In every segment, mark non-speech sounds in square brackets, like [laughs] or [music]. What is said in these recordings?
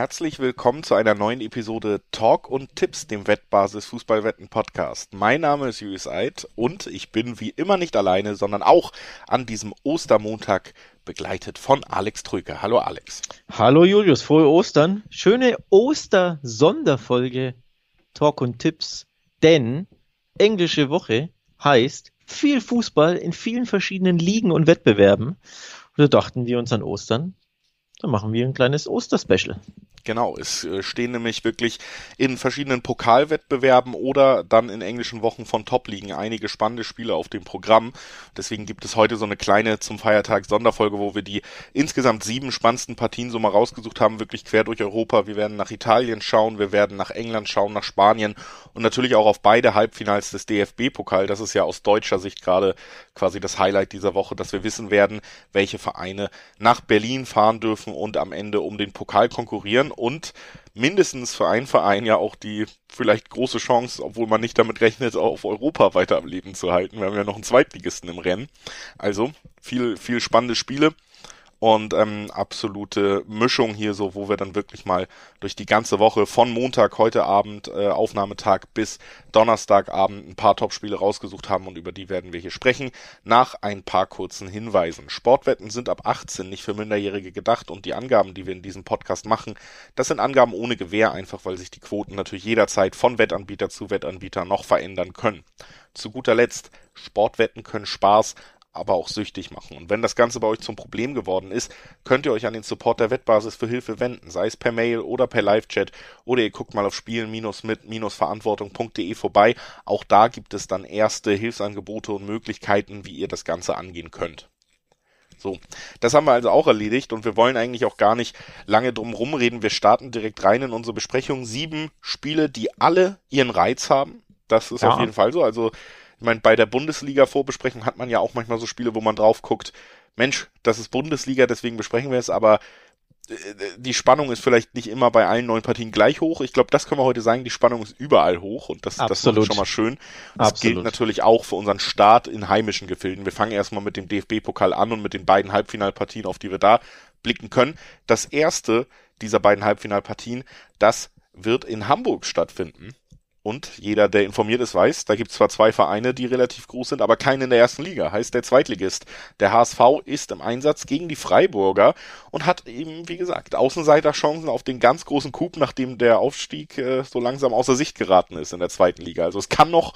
herzlich willkommen zu einer neuen Episode Talk und Tipps, dem Wettbasis Fußballwetten Podcast. Mein Name ist Julius Eid und ich bin wie immer nicht alleine, sondern auch an diesem Ostermontag begleitet von Alex Trüger. Hallo Alex. Hallo Julius, frohe Ostern. Schöne Oster-Sonderfolge Talk und Tipps, denn englische Woche heißt viel Fußball in vielen verschiedenen Ligen und Wettbewerben. Und da dachten wir uns an Ostern, dann machen wir ein kleines Osterspecial. Genau, es äh, stehen nämlich wirklich in verschiedenen Pokalwettbewerben oder dann in englischen Wochen von Top-Ligen einige spannende Spiele auf dem Programm. Deswegen gibt es heute so eine kleine zum Feiertag Sonderfolge, wo wir die insgesamt sieben spannendsten Partien so mal rausgesucht haben, wirklich quer durch Europa. Wir werden nach Italien schauen, wir werden nach England schauen, nach Spanien und natürlich auch auf beide Halbfinals des DFB-Pokal. Das ist ja aus deutscher Sicht gerade quasi das Highlight dieser Woche, dass wir wissen werden, welche Vereine nach Berlin fahren dürfen und am Ende um den Pokal konkurrieren und mindestens für einen Verein ja auch die vielleicht große Chance, obwohl man nicht damit rechnet, auf Europa weiter am Leben zu halten. Wir haben ja noch einen Zweitligisten im Rennen. Also viel, viel spannende Spiele und ähm, absolute Mischung hier so, wo wir dann wirklich mal durch die ganze Woche von Montag, heute Abend, äh, Aufnahmetag bis Donnerstagabend ein paar Topspiele rausgesucht haben und über die werden wir hier sprechen, nach ein paar kurzen Hinweisen. Sportwetten sind ab 18 nicht für Minderjährige gedacht und die Angaben, die wir in diesem Podcast machen, das sind Angaben ohne Gewähr, einfach weil sich die Quoten natürlich jederzeit von Wettanbieter zu Wettanbieter noch verändern können. Zu guter Letzt, Sportwetten können Spaß, aber auch süchtig machen. Und wenn das Ganze bei euch zum Problem geworden ist, könnt ihr euch an den Support der Wettbasis für Hilfe wenden, sei es per Mail oder per Live-Chat oder ihr guckt mal auf spielen-mit-verantwortung.de vorbei. Auch da gibt es dann erste Hilfsangebote und Möglichkeiten, wie ihr das Ganze angehen könnt. So, das haben wir also auch erledigt und wir wollen eigentlich auch gar nicht lange drum rumreden. Wir starten direkt rein in unsere Besprechung. Sieben Spiele, die alle ihren Reiz haben. Das ist ja. auf jeden Fall so. Also ich meine, bei der Bundesliga-Vorbesprechung hat man ja auch manchmal so Spiele, wo man drauf guckt, Mensch, das ist Bundesliga, deswegen besprechen wir es, aber äh, die Spannung ist vielleicht nicht immer bei allen neuen Partien gleich hoch. Ich glaube, das können wir heute sagen, die Spannung ist überall hoch und das, das ist schon mal schön. Das Absolut. gilt natürlich auch für unseren Start in heimischen Gefilden. Wir fangen erstmal mit dem DFB-Pokal an und mit den beiden Halbfinalpartien, auf die wir da blicken können. Das erste dieser beiden Halbfinalpartien, das wird in Hamburg stattfinden. Und jeder, der informiert ist, weiß, da gibt es zwar zwei Vereine, die relativ groß sind, aber keinen in der ersten Liga, heißt der Zweitligist. Der HSV ist im Einsatz gegen die Freiburger und hat eben, wie gesagt, Außenseiterchancen auf den ganz großen Coup, nachdem der Aufstieg äh, so langsam außer Sicht geraten ist in der zweiten Liga. Also es kann noch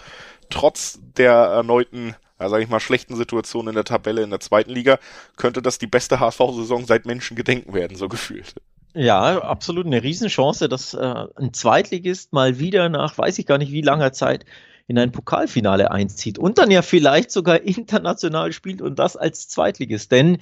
trotz der erneuten ja, sage ich mal, schlechten Situation in der Tabelle in der zweiten Liga, könnte das die beste HSV-Saison seit Menschengedenken werden, so gefühlt. Ja, absolut eine Riesenchance, dass äh, ein Zweitligist mal wieder nach weiß ich gar nicht wie langer Zeit in ein Pokalfinale einzieht und dann ja vielleicht sogar [laughs] international spielt und das als Zweitligist. Denn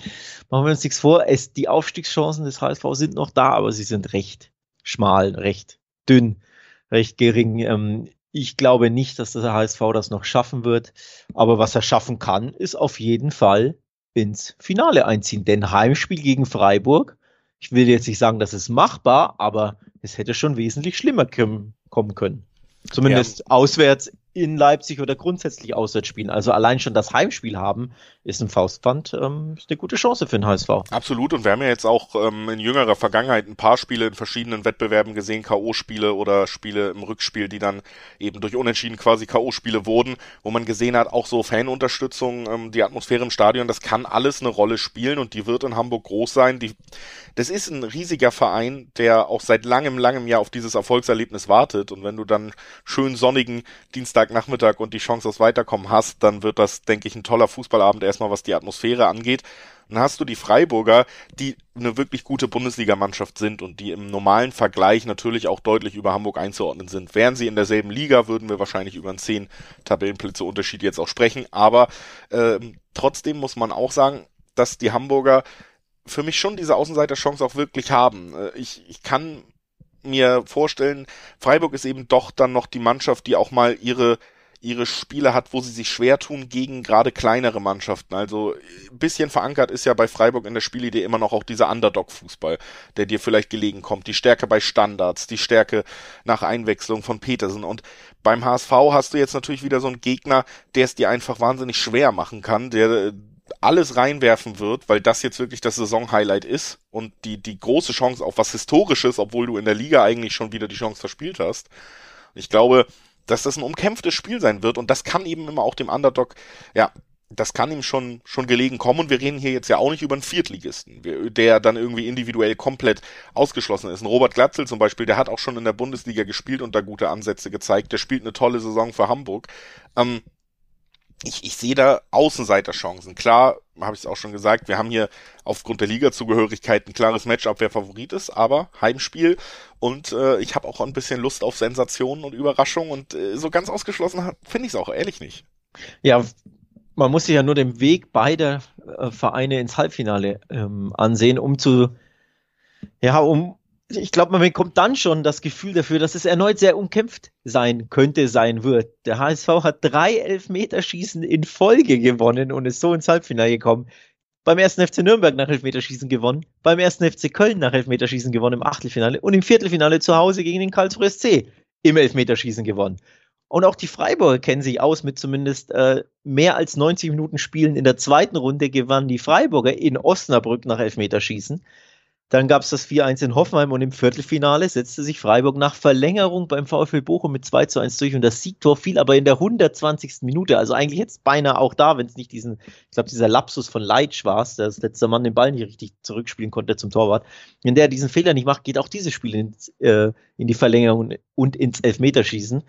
machen wir uns nichts vor, es, die Aufstiegschancen des HSV sind noch da, aber sie sind recht schmal, recht dünn, recht gering. Ähm, ich glaube nicht, dass der HSV das noch schaffen wird, aber was er schaffen kann, ist auf jeden Fall ins Finale einziehen. Denn Heimspiel gegen Freiburg ich will jetzt nicht sagen, das ist machbar, aber es hätte schon wesentlich schlimmer kommen können. Zumindest ja. auswärts in Leipzig oder grundsätzlich auswärts spielen. Also allein schon das Heimspiel haben, ist ein Faustpfand, ähm, ist eine gute Chance für den HSV. Absolut. Und wir haben ja jetzt auch ähm, in jüngerer Vergangenheit ein paar Spiele in verschiedenen Wettbewerben gesehen, K.O.-Spiele oder Spiele im Rückspiel, die dann eben durch Unentschieden quasi K.O.-Spiele wurden, wo man gesehen hat, auch so Fanunterstützung, ähm, die Atmosphäre im Stadion, das kann alles eine Rolle spielen und die wird in Hamburg groß sein. Die, das ist ein riesiger Verein, der auch seit langem, langem Jahr auf dieses Erfolgserlebnis wartet. Und wenn du dann schön sonnigen Dienstag Dienstagnachmittag und die Chance aufs Weiterkommen hast, dann wird das, denke ich, ein toller Fußballabend erstmal, was die Atmosphäre angeht. Dann hast du die Freiburger, die eine wirklich gute Bundesligamannschaft sind und die im normalen Vergleich natürlich auch deutlich über Hamburg einzuordnen sind. Wären sie in derselben Liga, würden wir wahrscheinlich über einen 10 Tabellenplätze Unterschied jetzt auch sprechen. Aber äh, trotzdem muss man auch sagen, dass die Hamburger für mich schon diese Außenseiterchance auch wirklich haben. Äh, ich, ich kann mir vorstellen, Freiburg ist eben doch dann noch die Mannschaft, die auch mal ihre ihre Spiele hat, wo sie sich schwer tun gegen gerade kleinere Mannschaften. Also ein bisschen verankert ist ja bei Freiburg in der Spielidee immer noch auch dieser Underdog-Fußball, der dir vielleicht gelegen kommt. Die Stärke bei Standards, die Stärke nach Einwechslung von Petersen. Und beim HSV hast du jetzt natürlich wieder so einen Gegner, der es dir einfach wahnsinnig schwer machen kann, der alles reinwerfen wird, weil das jetzt wirklich das Saisonhighlight ist und die, die große Chance auf was Historisches, obwohl du in der Liga eigentlich schon wieder die Chance verspielt hast. Ich glaube, dass das ein umkämpftes Spiel sein wird und das kann eben immer auch dem Underdog, ja, das kann ihm schon, schon gelegen kommen und wir reden hier jetzt ja auch nicht über einen Viertligisten, der dann irgendwie individuell komplett ausgeschlossen ist. Ein Robert Glatzel zum Beispiel, der hat auch schon in der Bundesliga gespielt und da gute Ansätze gezeigt, der spielt eine tolle Saison für Hamburg. Ähm, ich, ich sehe da Außenseiterchancen. Klar, habe ich es auch schon gesagt, wir haben hier aufgrund der Liga-Zugehörigkeit ein klares Matchup, wer Favorit ist, aber Heimspiel und äh, ich habe auch ein bisschen Lust auf Sensationen und Überraschungen und äh, so ganz ausgeschlossen finde ich es auch ehrlich nicht. Ja, man muss sich ja nur den Weg beider äh, Vereine ins Halbfinale ähm, ansehen, um zu, ja, um, ich glaube, man bekommt dann schon das Gefühl dafür, dass es erneut sehr umkämpft sein könnte, sein wird. Der HSV hat drei Elfmeterschießen in Folge gewonnen und ist so ins Halbfinale gekommen. Beim ersten FC Nürnberg nach Elfmeterschießen gewonnen, beim ersten FC Köln nach Elfmeterschießen gewonnen im Achtelfinale und im Viertelfinale zu Hause gegen den Karlsruhe SC im Elfmeterschießen gewonnen. Und auch die Freiburger kennen sich aus mit zumindest äh, mehr als 90 Minuten Spielen. In der zweiten Runde gewannen die Freiburger in Osnabrück nach Elfmeterschießen. Dann gab es das 4-1 in Hoffenheim und im Viertelfinale setzte sich Freiburg nach Verlängerung beim VfL Bochum mit 2 zu 1 durch und das Siegtor fiel aber in der 120. Minute. Also eigentlich jetzt beinahe auch da, wenn es nicht diesen, ich glaube, dieser Lapsus von Leitsch war, der das letzte Mann den Ball nicht richtig zurückspielen konnte zum Torwart. Wenn der diesen Fehler nicht macht, geht auch dieses Spiel ins, äh, in die Verlängerung und ins Elfmeterschießen.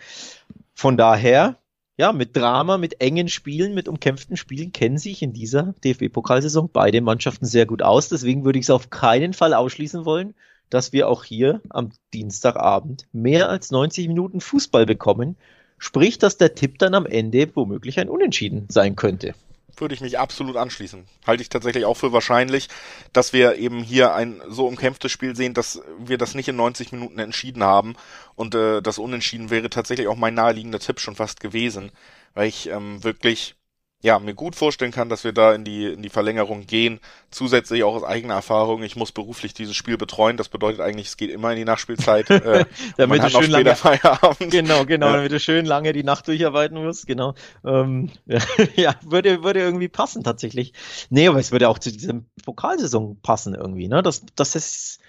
Von daher, ja, mit Drama, mit engen Spielen, mit umkämpften Spielen kennen sich in dieser DFB-Pokalsaison beide Mannschaften sehr gut aus. Deswegen würde ich es auf keinen Fall ausschließen wollen, dass wir auch hier am Dienstagabend mehr als 90 Minuten Fußball bekommen. Sprich, dass der Tipp dann am Ende womöglich ein Unentschieden sein könnte würde ich mich absolut anschließen. Halte ich tatsächlich auch für wahrscheinlich, dass wir eben hier ein so umkämpftes Spiel sehen, dass wir das nicht in 90 Minuten entschieden haben. Und äh, das Unentschieden wäre tatsächlich auch mein naheliegender Tipp schon fast gewesen, weil ich ähm, wirklich ja, mir gut vorstellen kann, dass wir da in die, in die Verlängerung gehen. Zusätzlich auch aus eigener Erfahrung, ich muss beruflich dieses Spiel betreuen. Das bedeutet eigentlich, es geht immer in die Nachspielzeit. [laughs] Äh, damit du schön lange Feierabend. Genau, genau, ja. damit du schön lange die Nacht durcharbeiten musst. Genau. Ähm, [laughs] ja, würde, würde irgendwie passen tatsächlich. Nee, aber es würde auch zu dieser Pokalsaison passen irgendwie. Ne? Das, das ist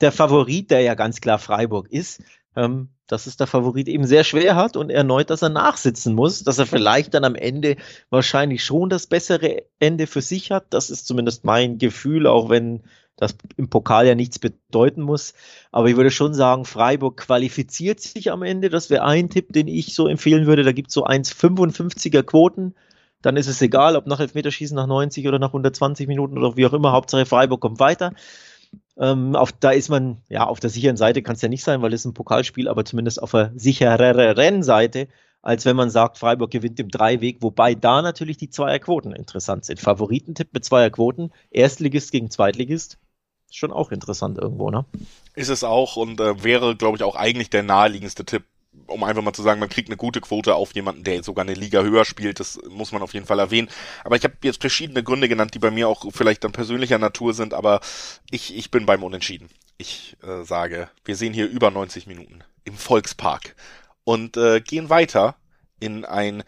der Favorit, der ja ganz klar Freiburg ist. Ähm, dass es der Favorit eben sehr schwer hat und erneut, dass er nachsitzen muss, dass er vielleicht dann am Ende wahrscheinlich schon das bessere Ende für sich hat. Das ist zumindest mein Gefühl, auch wenn das im Pokal ja nichts bedeuten muss. Aber ich würde schon sagen, Freiburg qualifiziert sich am Ende. Das wäre ein Tipp, den ich so empfehlen würde. Da gibt es so 1,55er Quoten. Dann ist es egal, ob nach Elfmeterschießen nach 90 oder nach 120 Minuten oder wie auch immer. Hauptsache Freiburg kommt weiter. Ähm, auf, da ist man, ja, auf der sicheren Seite kann es ja nicht sein, weil es ein Pokalspiel, aber zumindest auf der sichereren Seite, als wenn man sagt, Freiburg gewinnt im Dreiweg, wobei da natürlich die Zweierquoten interessant sind. Favoritentipp mit Zweierquoten, Erstligist gegen Zweitligist, schon auch interessant irgendwo, ne? Ist es auch und äh, wäre, glaube ich, auch eigentlich der naheliegendste Tipp um einfach mal zu sagen, man kriegt eine gute Quote auf jemanden, der jetzt sogar eine Liga höher spielt, das muss man auf jeden Fall erwähnen. Aber ich habe jetzt verschiedene Gründe genannt, die bei mir auch vielleicht dann persönlicher Natur sind, aber ich, ich bin beim Unentschieden. Ich äh, sage, wir sehen hier über 90 Minuten im Volkspark und äh, gehen weiter in ein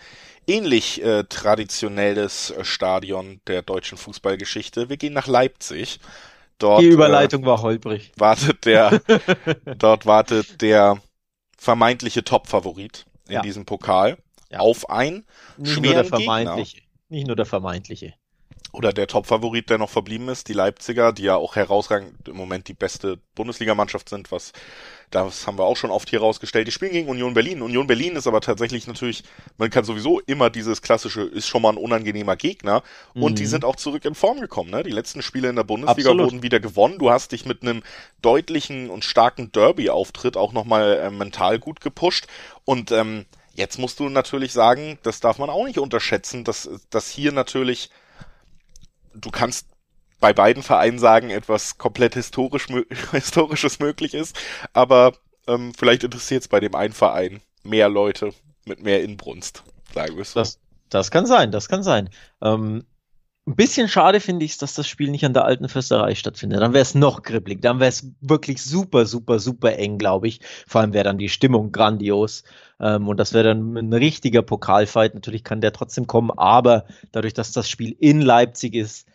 ähnlich äh, traditionelles äh, Stadion der deutschen Fußballgeschichte. Wir gehen nach Leipzig. Dort, Die Überleitung äh, war holprig. Wartet der, [laughs] dort wartet der vermeintliche Top-Favorit in ja. diesem Pokal ja. auf ein Nicht nur der vermeintliche. Gegner. Nicht nur der vermeintliche. Oder der Top-Favorit, der noch verblieben ist, die Leipziger, die ja auch herausragend im Moment die beste Bundesligamannschaft sind, was das haben wir auch schon oft hier rausgestellt. Die spielen gegen Union Berlin. Union Berlin ist aber tatsächlich natürlich, man kann sowieso immer dieses klassische, ist schon mal ein unangenehmer Gegner. Mhm. Und die mhm. sind auch zurück in Form gekommen. Ne? Die letzten Spiele in der Bundesliga Absolut. wurden wieder gewonnen. Du hast dich mit einem deutlichen und starken Derby-Auftritt auch nochmal äh, mental gut gepusht. Und ähm, jetzt musst du natürlich sagen, das darf man auch nicht unterschätzen, dass, dass hier natürlich du kannst bei beiden Vereinen sagen, etwas komplett historisch, [laughs] Historisches möglich ist, aber ähm, vielleicht interessiert es bei dem einen Verein mehr Leute mit mehr Inbrunst, sagen wir es so. Das, das kann sein, das kann sein. Ähm, Ein bisschen schade finde ich es, dass das Spiel nicht an der alten Försterei stattfindet. Dann wäre es noch kribbelig. Dann wäre es wirklich super, super, super eng, glaube ich. Vor allem wäre dann die Stimmung grandios. Ähm, und das wäre dann ein richtiger Pokalfight. Natürlich kann der trotzdem kommen, aber dadurch, dass das Spiel in Leipzig ist,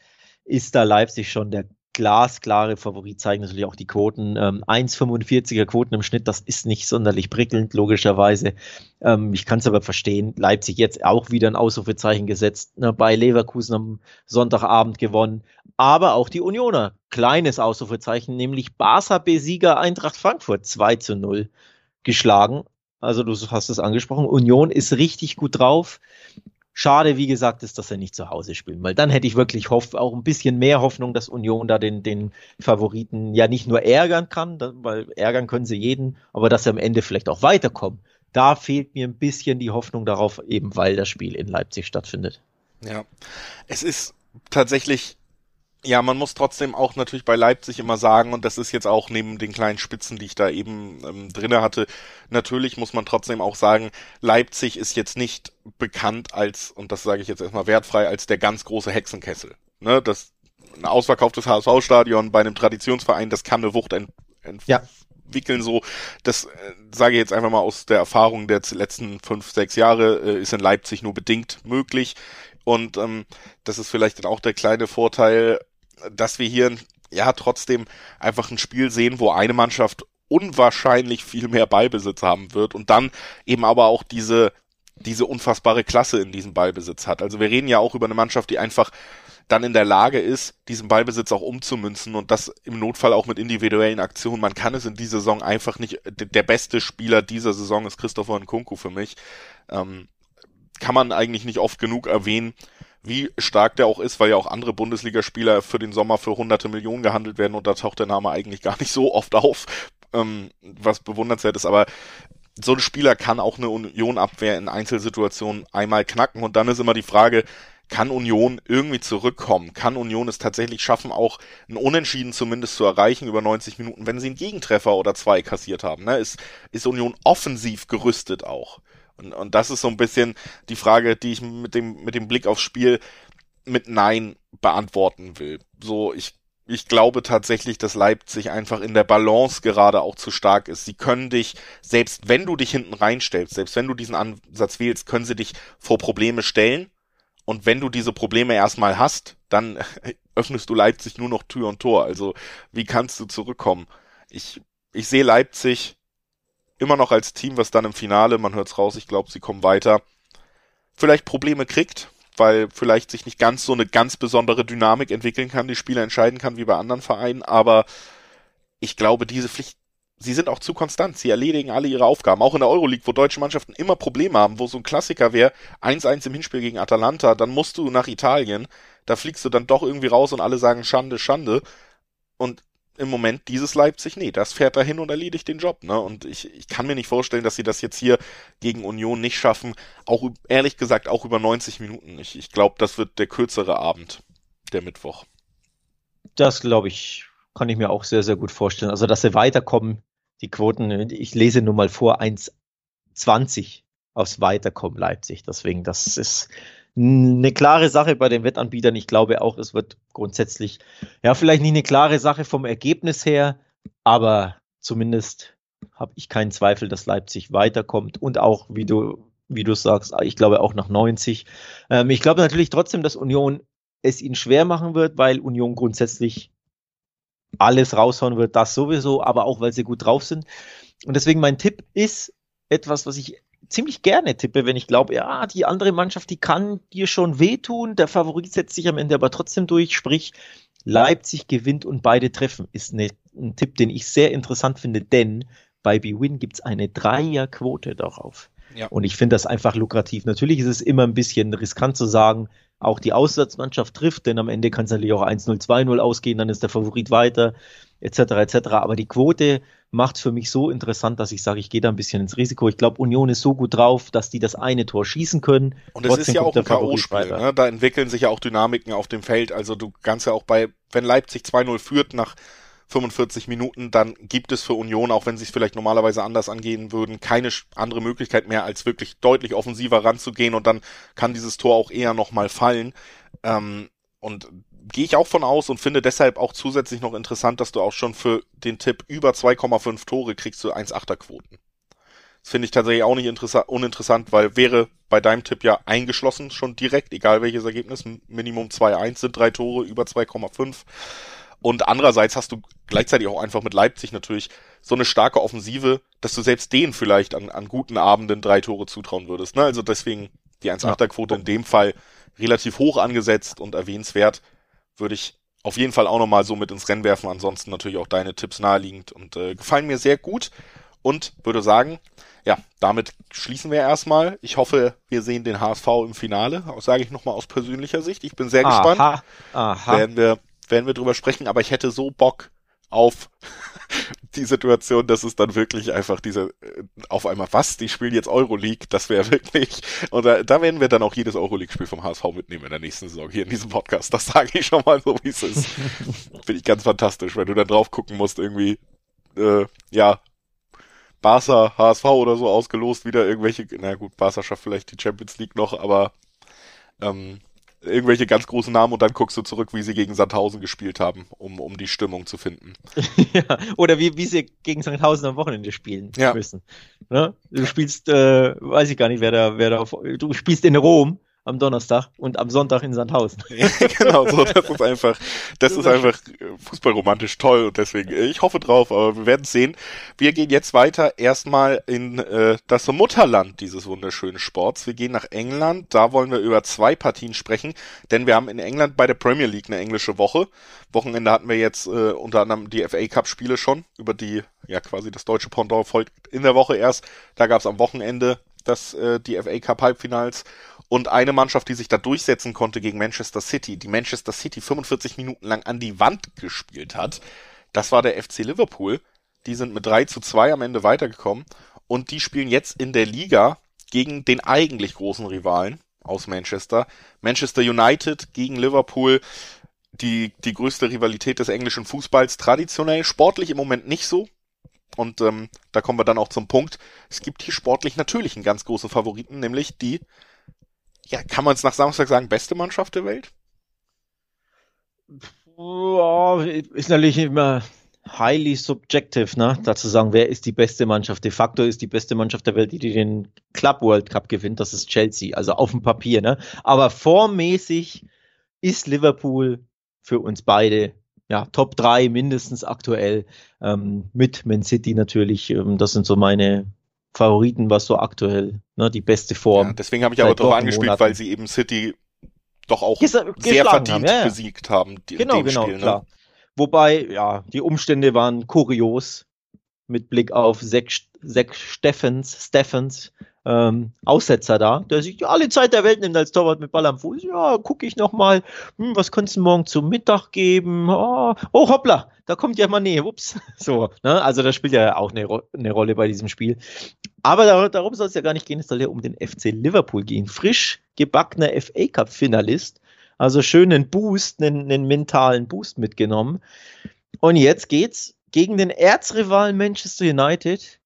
ist da Leipzig schon der glasklare Favorit zeigen natürlich auch die Quoten. Ähm, 1,45er Quoten im Schnitt, das ist nicht sonderlich prickelnd, logischerweise. Ähm, ich kann es aber verstehen. Leipzig jetzt auch wieder ein Ausrufezeichen gesetzt, ne, bei Leverkusen am Sonntagabend gewonnen. Aber auch die Unioner, kleines Ausrufezeichen, nämlich Barca-Besieger Eintracht Frankfurt 2 zu 0 geschlagen. Also du hast es angesprochen, Union ist richtig gut drauf. Schade, wie gesagt, ist, dass er nicht zu Hause spielt, weil dann hätte ich wirklich hoff, auch ein bisschen mehr Hoffnung, dass Union da den, den Favoriten ja nicht nur ärgern kann, weil ärgern können sie jeden, aber dass sie am Ende vielleicht auch weiterkommen. Da fehlt mir ein bisschen die Hoffnung darauf, eben weil das Spiel in Leipzig stattfindet. Ja, es ist tatsächlich ja, man muss trotzdem auch natürlich bei Leipzig immer sagen, und das ist jetzt auch neben den kleinen Spitzen, die ich da eben ähm, drinne hatte, natürlich muss man trotzdem auch sagen, Leipzig ist jetzt nicht bekannt als, und das sage ich jetzt erstmal wertfrei, als der ganz große Hexenkessel. Ne, das ein ausverkauftes HSV-Stadion bei einem Traditionsverein, das kann eine Wucht ent, entwickeln, ja. so. Das äh, sage ich jetzt einfach mal aus der Erfahrung der letzten fünf, sechs Jahre, äh, ist in Leipzig nur bedingt möglich. Und ähm, das ist vielleicht dann auch der kleine Vorteil, dass wir hier ja trotzdem einfach ein Spiel sehen, wo eine Mannschaft unwahrscheinlich viel mehr Ballbesitz haben wird und dann eben aber auch diese diese unfassbare Klasse in diesem Ballbesitz hat. Also wir reden ja auch über eine Mannschaft, die einfach dann in der Lage ist, diesen Ballbesitz auch umzumünzen und das im Notfall auch mit individuellen Aktionen. Man kann es in dieser Saison einfach nicht. Der beste Spieler dieser Saison ist Christopher Nkunku für mich. Ähm, kann man eigentlich nicht oft genug erwähnen wie stark der auch ist, weil ja auch andere Bundesligaspieler für den Sommer für hunderte Millionen gehandelt werden und da taucht der Name eigentlich gar nicht so oft auf, ähm, was bewundernswert ist, aber so ein Spieler kann auch eine Union-Abwehr in Einzelsituationen einmal knacken und dann ist immer die Frage, kann Union irgendwie zurückkommen? Kann Union es tatsächlich schaffen, auch ein Unentschieden zumindest zu erreichen über 90 Minuten, wenn sie einen Gegentreffer oder zwei kassiert haben? Ne? Ist, ist Union offensiv gerüstet auch? Und, und das ist so ein bisschen die Frage, die ich mit dem, mit dem Blick aufs Spiel mit Nein beantworten will. So, ich, ich glaube tatsächlich, dass Leipzig einfach in der Balance gerade auch zu stark ist. Sie können dich, selbst wenn du dich hinten reinstellst, selbst wenn du diesen Ansatz wählst, können sie dich vor Probleme stellen. Und wenn du diese Probleme erstmal hast, dann [laughs] öffnest du Leipzig nur noch Tür und Tor. Also, wie kannst du zurückkommen? Ich, ich sehe Leipzig immer noch als Team, was dann im Finale, man hört's raus, ich glaube, sie kommen weiter, vielleicht Probleme kriegt, weil vielleicht sich nicht ganz so eine ganz besondere Dynamik entwickeln kann, die Spieler entscheiden kann wie bei anderen Vereinen, aber ich glaube, diese Pflicht, sie sind auch zu konstant, sie erledigen alle ihre Aufgaben, auch in der Euroleague, wo deutsche Mannschaften immer Probleme haben, wo so ein Klassiker wäre, 1-1 im Hinspiel gegen Atalanta, dann musst du nach Italien, da fliegst du dann doch irgendwie raus und alle sagen Schande, Schande. Und im Moment dieses Leipzig, nee, das fährt dahin und erledigt den Job, ne? Und ich, ich kann mir nicht vorstellen, dass sie das jetzt hier gegen Union nicht schaffen. Auch ehrlich gesagt auch über 90 Minuten. Ich, ich glaube, das wird der kürzere Abend, der Mittwoch. Das glaube ich, kann ich mir auch sehr, sehr gut vorstellen. Also, dass sie weiterkommen, die Quoten, ich lese nur mal vor, 1,20 aufs Weiterkommen Leipzig. Deswegen, das ist eine klare Sache bei den Wettanbietern. Ich glaube auch, es wird grundsätzlich, ja, vielleicht nicht eine klare Sache vom Ergebnis her, aber zumindest habe ich keinen Zweifel, dass Leipzig weiterkommt und auch, wie du, wie du sagst, ich glaube auch nach 90. Ähm, ich glaube natürlich trotzdem, dass Union es ihnen schwer machen wird, weil Union grundsätzlich alles raushauen wird, das sowieso, aber auch weil sie gut drauf sind. Und deswegen mein Tipp ist etwas, was ich ziemlich gerne tippe, wenn ich glaube, ja, die andere Mannschaft, die kann dir schon wehtun, der Favorit setzt sich am Ende aber trotzdem durch, sprich, Leipzig gewinnt und beide treffen, ist eine, ein Tipp, den ich sehr interessant finde, denn bei BWin gibt es eine Dreierquote darauf. Ja. Und ich finde das einfach lukrativ. Natürlich ist es immer ein bisschen riskant zu sagen, auch die Auswärtsmannschaft trifft, denn am Ende kann es natürlich auch 1-0, 2-0 ausgehen, dann ist der Favorit weiter, etc. etc. Aber die Quote macht für mich so interessant, dass ich sage, ich gehe da ein bisschen ins Risiko. Ich glaube, Union ist so gut drauf, dass die das eine Tor schießen können. Und es ist ja auch ein K.O.-Spiel. Ne? Da entwickeln sich ja auch Dynamiken auf dem Feld. Also du kannst ja auch bei, wenn Leipzig 2-0 führt nach 45 Minuten, dann gibt es für Union, auch wenn sie es vielleicht normalerweise anders angehen würden, keine andere Möglichkeit mehr, als wirklich deutlich offensiver ranzugehen und dann kann dieses Tor auch eher nochmal fallen. Ähm, und gehe ich auch von aus und finde deshalb auch zusätzlich noch interessant, dass du auch schon für den Tipp über 2,5 Tore kriegst du 1,8er Quoten. Das finde ich tatsächlich auch nicht uninteressant, weil wäre bei deinem Tipp ja eingeschlossen schon direkt, egal welches Ergebnis, Minimum 2,1 sind drei Tore, über 2,5. Und andererseits hast du gleichzeitig auch einfach mit Leipzig natürlich so eine starke Offensive, dass du selbst denen vielleicht an, an guten Abenden drei Tore zutrauen würdest. Ne? Also deswegen die 1,8er-Quote in dem Fall relativ hoch angesetzt und erwähnenswert, würde ich auf jeden Fall auch nochmal so mit ins Rennen werfen. Ansonsten natürlich auch deine Tipps naheliegend und äh, gefallen mir sehr gut und würde sagen, ja, damit schließen wir erstmal. Ich hoffe, wir sehen den HSV im Finale, sage ich nochmal aus persönlicher Sicht. Ich bin sehr aha, gespannt. Aha. Werden wir, werden wir drüber sprechen, aber ich hätte so Bock auf die Situation, dass es dann wirklich einfach diese, äh, auf einmal, was, die spielen jetzt Euroleague, das wäre wirklich, und da, da werden wir dann auch jedes Euroleague-Spiel vom HSV mitnehmen in der nächsten Saison hier in diesem Podcast. Das sage ich schon mal so, wie es ist. [laughs] Finde ich ganz fantastisch, wenn du dann drauf gucken musst, irgendwie, äh, ja, Barca, HSV oder so ausgelost, wieder irgendwelche, na gut, Barca schafft vielleicht die Champions League noch, aber ähm, irgendwelche ganz großen Namen und dann guckst du zurück, wie sie gegen Sandhausen gespielt haben, um, um die Stimmung zu finden. [laughs] ja, oder wie, wie sie gegen Sandhausen am Wochenende spielen ja. müssen. Ne? Du spielst, äh, weiß ich gar nicht, wer da, wer da, du spielst in Rom am Donnerstag und am Sonntag in Sandhausen. [laughs] genau, so, das ist einfach, das ist einfach fußballromantisch toll und deswegen, ich hoffe drauf, aber wir werden sehen. Wir gehen jetzt weiter erstmal in äh, das Mutterland dieses wunderschönen Sports. Wir gehen nach England, da wollen wir über zwei Partien sprechen, denn wir haben in England bei der Premier League eine englische Woche. Wochenende hatten wir jetzt äh, unter anderem die FA Cup Spiele schon, über die ja quasi das deutsche Pendant folgt in der Woche erst. Da gab es am Wochenende das äh, die FA Cup Halbfinals und eine Mannschaft, die sich da durchsetzen konnte gegen Manchester City, die Manchester City 45 Minuten lang an die Wand gespielt hat, das war der FC Liverpool. Die sind mit 3 zu 2 am Ende weitergekommen und die spielen jetzt in der Liga gegen den eigentlich großen Rivalen aus Manchester. Manchester United gegen Liverpool. Die, die größte Rivalität des englischen Fußballs traditionell, sportlich im Moment nicht so. Und ähm, da kommen wir dann auch zum Punkt. Es gibt hier sportlich natürlich einen ganz großen Favoriten, nämlich die ja, kann man es nach Samstag sagen, beste Mannschaft der Welt? Ja, ist natürlich immer highly subjective, ne? Dazu sagen, wer ist die beste Mannschaft? De facto ist die beste Mannschaft der Welt, die, die den Club World Cup gewinnt, das ist Chelsea, also auf dem Papier, ne? Aber formmäßig ist Liverpool für uns beide ja, Top 3 mindestens aktuell ähm, mit Man City natürlich. Ähm, das sind so meine Favoriten, was so aktuell ne, die beste Form. Ja, deswegen habe ich aber darauf angespielt, Monaten. weil sie eben City doch auch sehr verdient haben, ja, ja. besiegt haben. Die, genau, genau, Spiel, ne? klar. Wobei, ja, die Umstände waren kurios mit Blick auf Sech, Sech Steffens, Steffens, ähm, Aussetzer da, der sich alle Zeit der Welt nimmt als Torwart mit Ball am Fuß. Ja, gucke ich nochmal, hm, was kannst du morgen zum Mittag geben? Oh, oh, hoppla, da kommt ja Nähe, ups. [laughs] So, ne? Also das spielt ja auch eine, eine Rolle bei diesem Spiel. Aber dar darum soll es ja gar nicht gehen, es soll ja um den FC Liverpool gehen. Frisch gebackener FA Cup-Finalist. Also schönen Boost, einen, einen mentalen Boost mitgenommen. Und jetzt geht's gegen den Erzrivalen Manchester United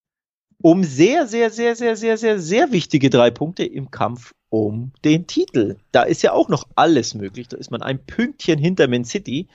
um sehr, sehr, sehr, sehr, sehr, sehr, sehr wichtige drei Punkte im Kampf um den Titel. Da ist ja auch noch alles möglich. Da ist man ein Pünktchen hinter Man City.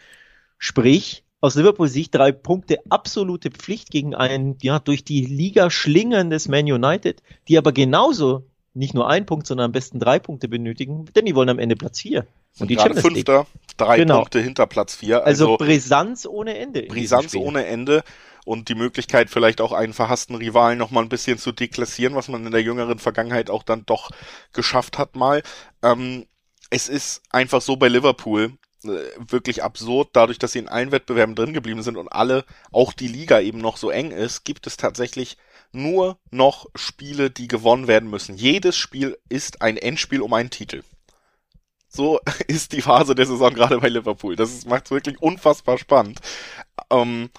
Sprich, aus Liverpool Sicht drei Punkte absolute Pflicht gegen ein, ja, durch die Liga schlingerndes Man United, die aber genauso nicht nur ein Punkt, sondern am besten drei Punkte benötigen, denn die wollen am Ende Platz vier. Und die Champions Fünfter, League. drei genau. Punkte hinter Platz vier. Also, also Brisanz ohne Ende. Brisanz ohne Ende und die Möglichkeit, vielleicht auch einen verhassten Rivalen noch mal ein bisschen zu deklassieren, was man in der jüngeren Vergangenheit auch dann doch geschafft hat mal. Ähm, es ist einfach so bei Liverpool äh, wirklich absurd, dadurch, dass sie in allen Wettbewerben drin geblieben sind und alle, auch die Liga eben noch so eng ist, gibt es tatsächlich nur noch Spiele, die gewonnen werden müssen. Jedes Spiel ist ein Endspiel um einen Titel. So [laughs] ist die Phase der Saison gerade bei Liverpool. Das macht es wirklich unfassbar spannend. Ähm,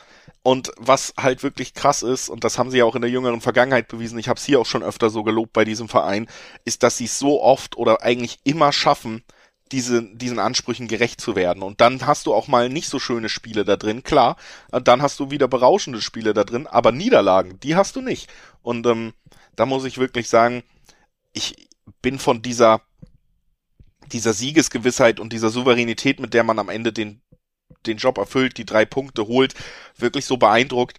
und was halt wirklich krass ist, und das haben sie ja auch in der jüngeren Vergangenheit bewiesen, ich habe es hier auch schon öfter so gelobt bei diesem Verein, ist, dass sie es so oft oder eigentlich immer schaffen, diese, diesen Ansprüchen gerecht zu werden. Und dann hast du auch mal nicht so schöne Spiele da drin, klar. Dann hast du wieder berauschende Spiele da drin, aber Niederlagen, die hast du nicht. Und ähm, da muss ich wirklich sagen, ich bin von dieser dieser Siegesgewissheit und dieser Souveränität, mit der man am Ende den, den Job erfüllt, die drei Punkte holt, wirklich so beeindruckt.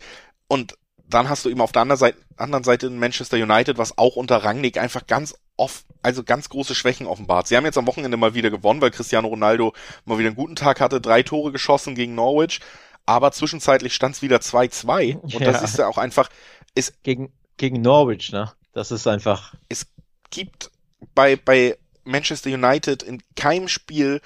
Und dann hast du eben auf der anderen Seite, anderen Seite in Manchester United, was auch unter Rangnick einfach ganz oft, also ganz große Schwächen offenbart. Sie haben jetzt am Wochenende mal wieder gewonnen, weil Cristiano Ronaldo mal wieder einen guten Tag hatte, drei Tore geschossen gegen Norwich, aber zwischenzeitlich stand es wieder 2-2 und ja. das ist ja auch einfach, ist gegen, gegen Norwich, ne? Das ist einfach. Es gibt bei, bei Manchester United in keinem Spiel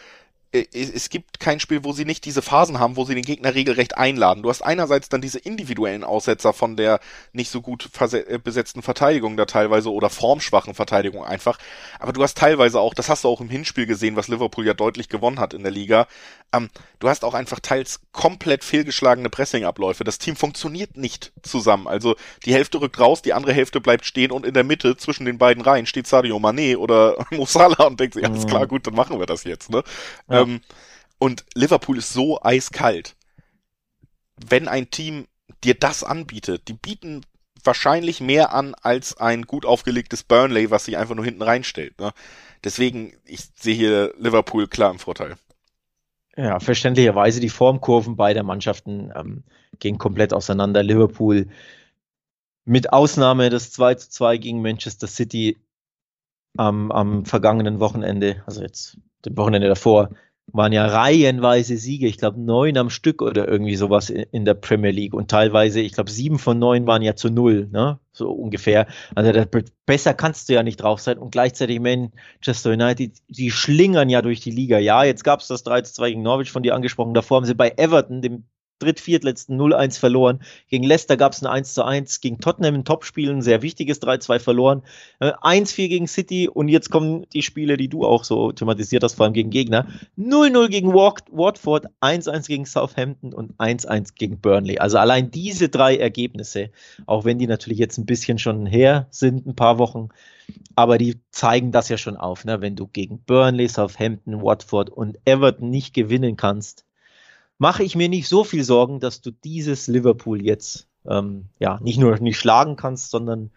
es gibt kein Spiel, wo sie nicht diese Phasen haben, wo sie den Gegner regelrecht einladen. Du hast einerseits dann diese individuellen Aussetzer von der nicht so gut äh, besetzten Verteidigung da teilweise oder formschwachen Verteidigung einfach. Aber du hast teilweise auch, das hast du auch im Hinspiel gesehen, was Liverpool ja deutlich gewonnen hat in der Liga. Ähm, du hast auch einfach teils komplett fehlgeschlagene Pressingabläufe. Das Team funktioniert nicht zusammen. Also die Hälfte rückt raus, die andere Hälfte bleibt stehen und in der Mitte zwischen den beiden Reihen steht Sadio Mané oder [laughs] Mo Salah und denkt sich, alles klar, mhm. gut, dann machen wir das jetzt. Ne? Ja. Ähm, und Liverpool ist so eiskalt. Wenn ein Team dir das anbietet, die bieten wahrscheinlich mehr an als ein gut aufgelegtes Burnley, was sich einfach nur hinten reinstellt. Ne? Deswegen, ich sehe hier Liverpool klar im Vorteil. Ja, verständlicherweise die Formkurven beider Mannschaften ähm, gehen komplett auseinander. Liverpool mit Ausnahme des 2 zu 2 gegen Manchester City am, am vergangenen Wochenende, also jetzt dem Wochenende davor, waren ja reihenweise Siege, ich glaube neun am Stück oder irgendwie sowas in, der Premier League und teilweise, ich glaube sieben von neun waren ja zu null, ne? so ungefähr. Also das, besser kannst du ja nicht drauf sein und gleichzeitig Manchester United, die schlingern ja durch die Liga. Ja, jetzt gab es das 3 2 gegen Norwich von dir angesprochen, davor haben sie bei Everton, dem dritt, viertletzten 0-1 verloren. Gegen Leicester gab es ein 1-1, gegen Tottenham ein Topspiel, ein sehr wichtiges 3-2 verloren. Äh, 1-4 gegen City und jetzt kommen die Spiele, die du auch so thematisiert hast, vor allem gegen Gegner. 0-0 gegen Watford, 1-1 gegen Southampton und 1-1 gegen Burnley. Also allein diese drei Ergebnisse, auch wenn die natürlich jetzt ein bisschen schon her sind, ein paar Wochen, aber die zeigen das ja schon auf, ne? wenn du gegen Burnley, Southampton, Watford und Everton nicht gewinnen kannst, mache ich mir nicht so viel Sorgen, dass du dieses Liverpool jetzt ähm, ja nicht nur nicht schlagen kannst, sondern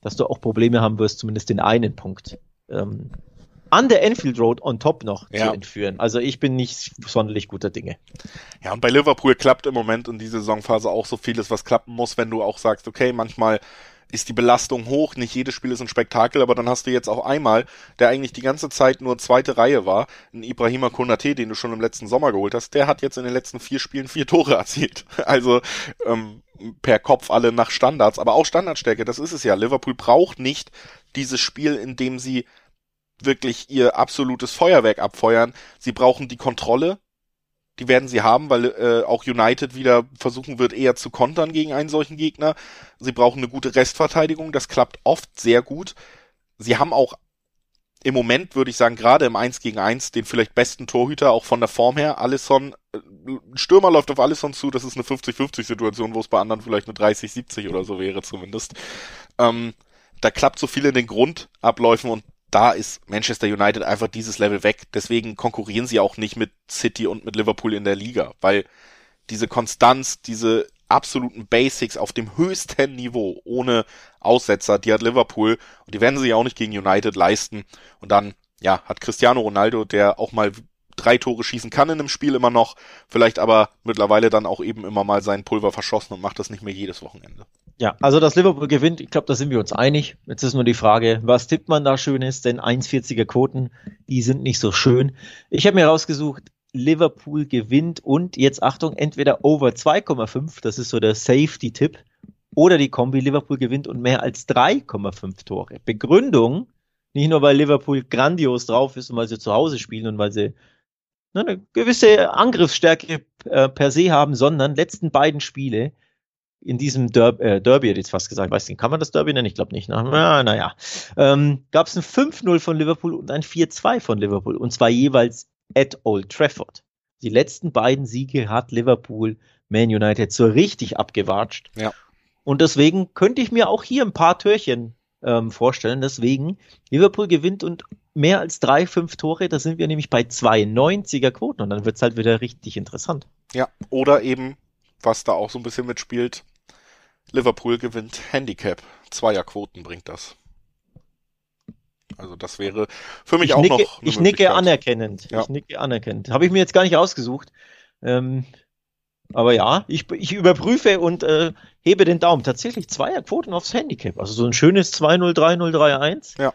dass du auch Probleme haben wirst, zumindest den einen Punkt ähm, an der Enfield Road on top noch ja. zu entführen. Also ich bin nicht sonderlich guter Dinge. Ja, und bei Liverpool klappt im Moment in dieser Saisonphase auch so vieles, was klappen muss, wenn du auch sagst, okay, manchmal ist die Belastung hoch, nicht jedes Spiel ist ein Spektakel, aber dann hast du jetzt auch einmal, der eigentlich die ganze Zeit nur zweite Reihe war, ein Ibrahima Konate, den du schon im letzten Sommer geholt hast, der hat jetzt in den letzten vier Spielen vier Tore erzielt. [laughs] Also ähm, per Kopf alle nach Standards, aber auch Standardstärke, das ist es ja. Liverpool braucht nicht dieses Spiel, in dem sie wirklich ihr absolutes Feuerwerk abfeuern. Sie brauchen die Kontrolle, die werden sie haben, weil äh, auch United wieder versuchen wird, eher zu kontern gegen einen solchen Gegner. Sie brauchen eine gute Restverteidigung, das klappt oft sehr gut. Sie haben auch im Moment, würde ich sagen, gerade im 1 gegen 1 den vielleicht besten Torhüter, auch von der Form her. Alisson, äh, Stürmer läuft auf Alisson zu, das ist eine 50-50-Situation, wo es bei anderen vielleicht eine 30-70 oder so wäre zumindest. Ähm, da klappt so viel in den Grundabläufen und da ist Manchester United einfach dieses Level weg. Deswegen konkurrieren sie auch nicht mit City und mit Liverpool in der Liga, weil diese Konstanz, diese absoluten Basics auf dem höchsten Niveau ohne Aussetzer, die hat Liverpool und die werden sie ja auch nicht gegen United leisten. Und dann, ja, hat Cristiano Ronaldo, der auch mal drei Tore schießen kann in einem Spiel immer noch, vielleicht aber mittlerweile dann auch eben immer mal sein Pulver verschossen und macht das nicht mehr jedes Wochenende. Ja, also das Liverpool gewinnt, ich glaube, da sind wir uns einig. Jetzt ist nur die Frage, was tippt man da schönes? Denn 1,40er Quoten, die sind nicht so schön. Ich habe mir rausgesucht, Liverpool gewinnt und jetzt Achtung, entweder over 2,5, das ist so der Safety-Tipp, oder die Kombi Liverpool gewinnt und mehr als 3,5 Tore. Begründung, nicht nur weil Liverpool grandios drauf ist und weil sie zu Hause spielen und weil sie eine gewisse Angriffsstärke äh, per se haben, sondern letzten beiden Spiele in diesem Derby, äh, Derby hätte ich jetzt fast gesagt, weiß nicht, kann man das Derby nennen? Ich glaube nicht. Ne? Na, naja. Ähm, Gab es ein 5-0 von Liverpool und ein 4-2 von Liverpool und zwar jeweils at Old Trafford. Die letzten beiden Siege hat Liverpool Man United so richtig abgewatscht. Ja. Und deswegen könnte ich mir auch hier ein paar Türchen ähm, vorstellen. Deswegen, Liverpool gewinnt und mehr als drei, fünf Tore, da sind wir nämlich bei 92er Quoten und dann wird es halt wieder richtig interessant. Ja, oder eben, was da auch so ein bisschen mitspielt, Liverpool gewinnt Handicap. Zweierquoten bringt das. Also das wäre für mich ich auch nicke, noch. ich nicke anerkennend. Ja. Ich nicke anerkennend. Habe ich mir jetzt gar nicht ausgesucht. Ähm, aber ja, ich, ich überprüfe und äh, hebe den Daumen. Tatsächlich Zweierquoten aufs Handicap. Also so ein schönes 2-0, 3-0, 3-1. Ja.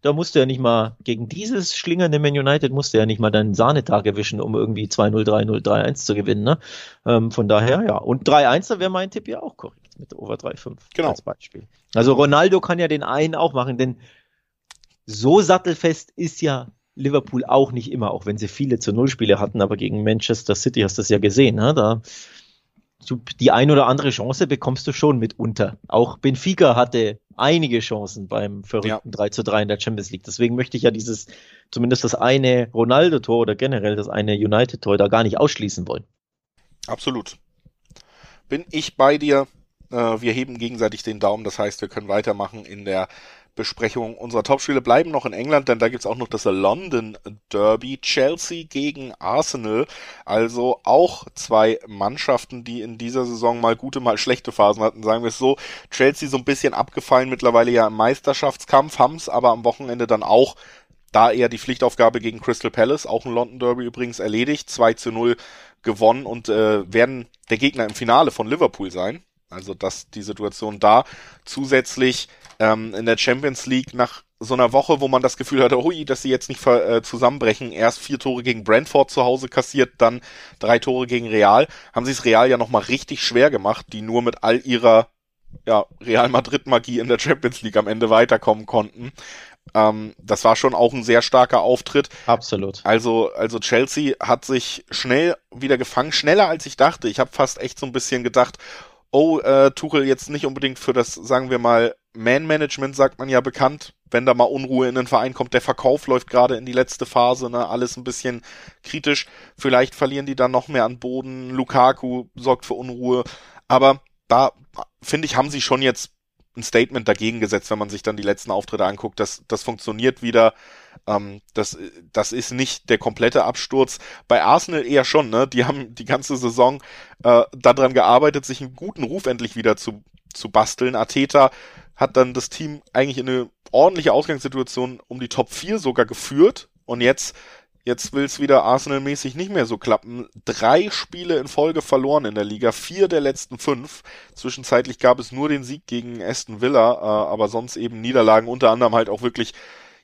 Da musst du ja nicht mal gegen dieses schlingernde Man United musst du ja nicht mal deinen Sahnetag erwischen, um irgendwie 2-0, 3-0, 3-1 zu gewinnen. Ne? Ähm, von daher, ja. Und 3-1, da wäre mein Tipp ja auch korrekt mit Over 3-5 Genau. als Beispiel. Also Ronaldo kann ja den einen auch machen, denn so sattelfest ist ja Liverpool auch nicht immer, auch wenn sie viele zu Null Spiele hatten, aber gegen Manchester City hast du das ja gesehen, ne? da du, die ein oder andere Chance bekommst du schon mitunter. Auch Benfica hatte einige Chancen beim verrückten 3 zu 3 in der Champions League. Deswegen möchte ich ja dieses, zumindest das eine Ronaldo-Tor oder generell das eine United-Tor da gar nicht ausschließen wollen. Absolut. Bin ich bei dir. Äh, wir heben gegenseitig den Daumen, das heißt, wir können weitermachen in der Besprechung unserer Topspiele. Bleiben noch in England, denn da gibt's auch noch das London Derby. Chelsea gegen Arsenal. Also auch zwei Mannschaften, die in dieser Saison mal gute, mal schlechte Phasen hatten, sagen wir es so. Chelsea so ein bisschen abgefallen, mittlerweile ja im Meisterschaftskampf, haben's aber am Wochenende dann auch da eher die Pflichtaufgabe gegen Crystal Palace, auch ein London Derby übrigens erledigt, 2 zu 0 gewonnen und äh, werden der Gegner im Finale von Liverpool sein. Also das die Situation da. Zusätzlich ähm, in der Champions League nach so einer Woche, wo man das Gefühl hatte, hui, dass sie jetzt nicht äh, zusammenbrechen, erst vier Tore gegen Brentford zu Hause kassiert, dann drei Tore gegen Real, haben sie es Real ja nochmal richtig schwer gemacht, die nur mit all ihrer ja, Real Madrid Magie in der Champions League am Ende weiterkommen konnten. Ähm, das war schon auch ein sehr starker Auftritt. Absolut. Also, also Chelsea hat sich schnell wieder gefangen, schneller als ich dachte. Ich habe fast echt so ein bisschen gedacht, oh, äh, Tuchel jetzt nicht unbedingt für das, sagen wir mal, Man-Management sagt man ja bekannt, wenn da mal Unruhe in den Verein kommt. Der Verkauf läuft gerade in die letzte Phase, ne, alles ein bisschen kritisch. Vielleicht verlieren die dann noch mehr an Boden. Lukaku sorgt für Unruhe. Aber da, finde ich, haben sie schon jetzt ein Statement dagegen gesetzt, wenn man sich dann die letzten Auftritte anguckt. Das, das funktioniert wieder. Ähm, das, das ist nicht der komplette Absturz. Bei Arsenal eher schon, ne? Die haben die ganze Saison äh, daran gearbeitet, sich einen guten Ruf endlich wieder zu, zu basteln. Ateta hat dann das Team eigentlich in eine ordentliche Ausgangssituation um die Top 4 sogar geführt. Und jetzt Jetzt will es wieder Arsenal-mäßig nicht mehr so klappen. Drei Spiele in Folge verloren in der Liga, vier der letzten fünf. Zwischenzeitlich gab es nur den Sieg gegen Aston Villa, äh, aber sonst eben Niederlagen, unter anderem halt auch wirklich,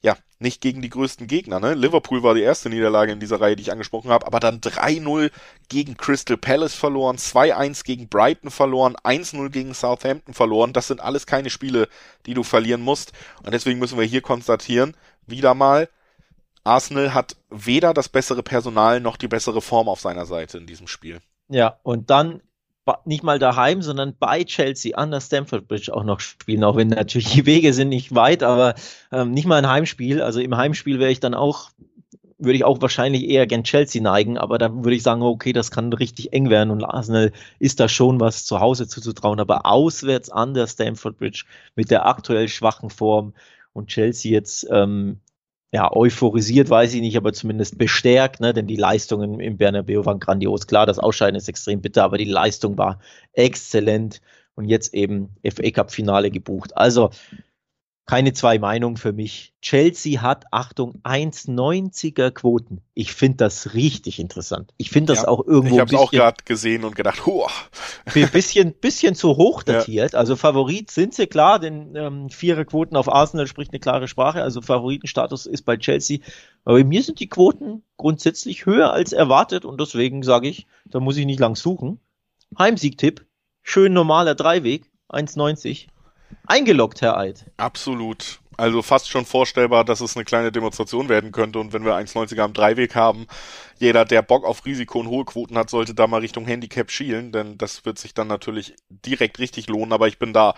ja, nicht gegen die größten Gegner. Ne? Liverpool war die erste Niederlage in dieser Reihe, die ich angesprochen habe, aber dann 3-0 gegen Crystal Palace verloren, 2-1 gegen Brighton verloren, 1-0 gegen Southampton verloren. Das sind alles keine Spiele, die du verlieren musst. Und deswegen müssen wir hier konstatieren, wieder mal, Arsenal hat weder das bessere Personal noch die bessere Form auf seiner Seite in diesem Spiel. Ja, und dann nicht mal daheim, sondern bei Chelsea an der Stamford Bridge auch noch spielen, auch wenn natürlich die Wege sind nicht weit, aber ähm, nicht mal ein Heimspiel. Also im Heimspiel wäre ich dann auch, würde ich auch wahrscheinlich eher gern Chelsea neigen, aber dann würde ich sagen, okay, das kann richtig eng werden und Arsenal ist da schon was zu Hause zuzutrauen, aber auswärts an der Stamford Bridge mit der aktuell schwachen Form und Chelsea jetzt ähm, ja, euphorisiert, weiß ich nicht, aber zumindest bestärkt, ne? denn die Leistungen im Bernabeu waren grandios. Klar, das Ausscheiden ist extrem bitter, aber die Leistung war exzellent und jetzt eben FA Cup Finale gebucht. Also keine zwei Meinungen für mich. Chelsea hat, Achtung, 1,90er Quoten. Ich finde das richtig interessant. Ich finde das Ja, auch irgendwo Ich habe es auch gerade gesehen und gedacht, [laughs] huah, ein bisschen, bisschen zu hoch datiert. Also Favorit sind sie klar, denn ähm, Viererquoten auf Arsenal spricht eine klare Sprache. Also Favoritenstatus ist bei Chelsea. Aber bei mir sind die Quoten grundsätzlich höher als erwartet und deswegen sage ich, da muss ich nicht lang suchen. Heimsiegtipp, schön normaler Dreiweg, 1,90. Eingeloggt, Herr Eid. absolut. Also fast schon vorstellbar, dass es eine kleine Demonstration werden könnte und wenn wir 1,90er am Dreiweg haben, jeder, der Bock auf Risiko und hohe Quoten hat, sollte da mal Richtung Handicap schielen, denn das wird sich dann natürlich direkt richtig lohnen, aber ich bin da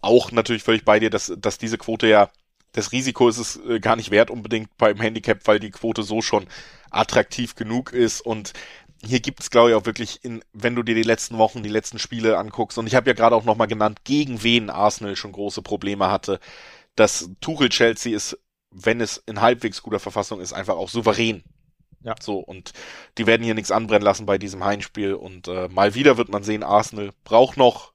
auch natürlich völlig bei dir, dass, dass diese Quote ja, das Risiko ist es äh, gar nicht wert unbedingt beim Handicap, weil die Quote so schon attraktiv genug ist und hier gibt's glaube ich auch wirklich in, wenn du dir die letzten Wochen, die letzten Spiele anguckst und ich habe ja gerade auch nochmal genannt, gegen wen Arsenal schon große Probleme hatte, dass Tuchel Chelsea ist, wenn es in halbwegs guter Verfassung ist, einfach auch souverän. Ja. So, und die werden hier nichts anbrennen lassen bei diesem Heimspiel und äh, mal wieder wird man sehen, Arsenal braucht noch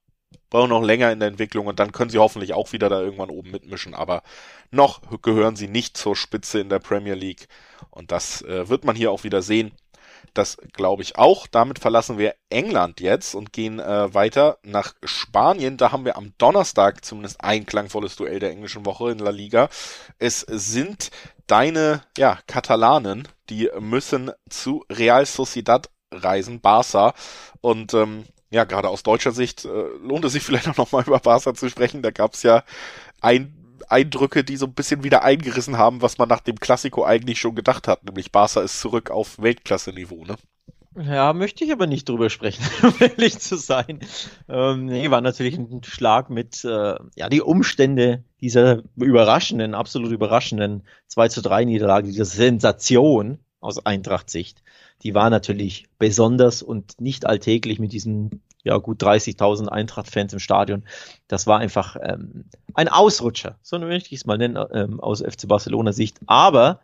brauchen noch länger in der Entwicklung und dann können sie hoffentlich auch wieder da irgendwann oben mitmischen. Aber noch gehören sie nicht zur Spitze in der Premier League. Und das äh, wird man hier auch wieder sehen. Das glaube ich auch. Damit verlassen wir England jetzt und gehen äh, weiter nach Spanien. Da haben wir am Donnerstag zumindest ein klangvolles Duell der englischen Woche in La Liga. Es sind deine ja, Katalanen, die müssen zu Real Sociedad reisen, Barca. Und ähm, ja, gerade aus deutscher Sicht äh, lohnt es sich [laughs] vielleicht auch nochmal über Barca zu sprechen. Da gab es ja ein Eindrücke, die so ein bisschen wieder eingerissen haben, was man nach dem Klassiko eigentlich schon gedacht hat, nämlich Barca ist zurück auf Weltklasse-Niveau, ne? Ja, möchte ich aber nicht drüber sprechen, [laughs] um ehrlich zu sein. Ähm, nee, war natürlich ein Schlag mit, äh, ja, die Umstände dieser überraschenden, absolut überraschenden 2 zu 3 Niederlage, dieser Sensation aus Eintracht-Sicht, die war natürlich besonders und nicht alltäglich mit diesen ja gut 30.000 Eintracht-Fans im Stadion. Das war einfach ähm, ein Ausrutscher, so möchte ich es mal nennen, ähm, aus FC Barcelona Sicht. Aber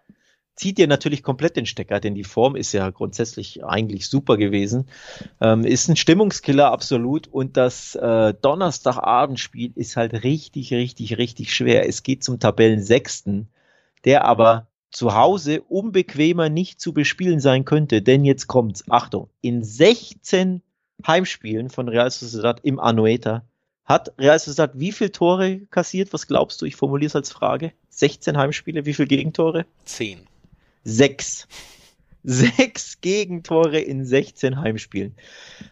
zieht dir natürlich komplett den Stecker, denn die Form ist ja grundsätzlich eigentlich super gewesen. Ähm, ist ein Stimmungskiller absolut und das äh, Donnerstagabendspiel ist halt richtig, richtig, richtig schwer. Es geht zum Tabellensechsten, der aber zu Hause unbequemer nicht zu bespielen sein könnte, denn jetzt kommt's. Achtung, in 16 Heimspielen von Real Sociedad im Anoeta hat Real Sociedad wie viele Tore kassiert? Was glaubst du? Ich formuliere es als Frage. 16 Heimspiele, wie viele Gegentore? 10. Sechs. [laughs] Sechs Gegentore in 16 Heimspielen.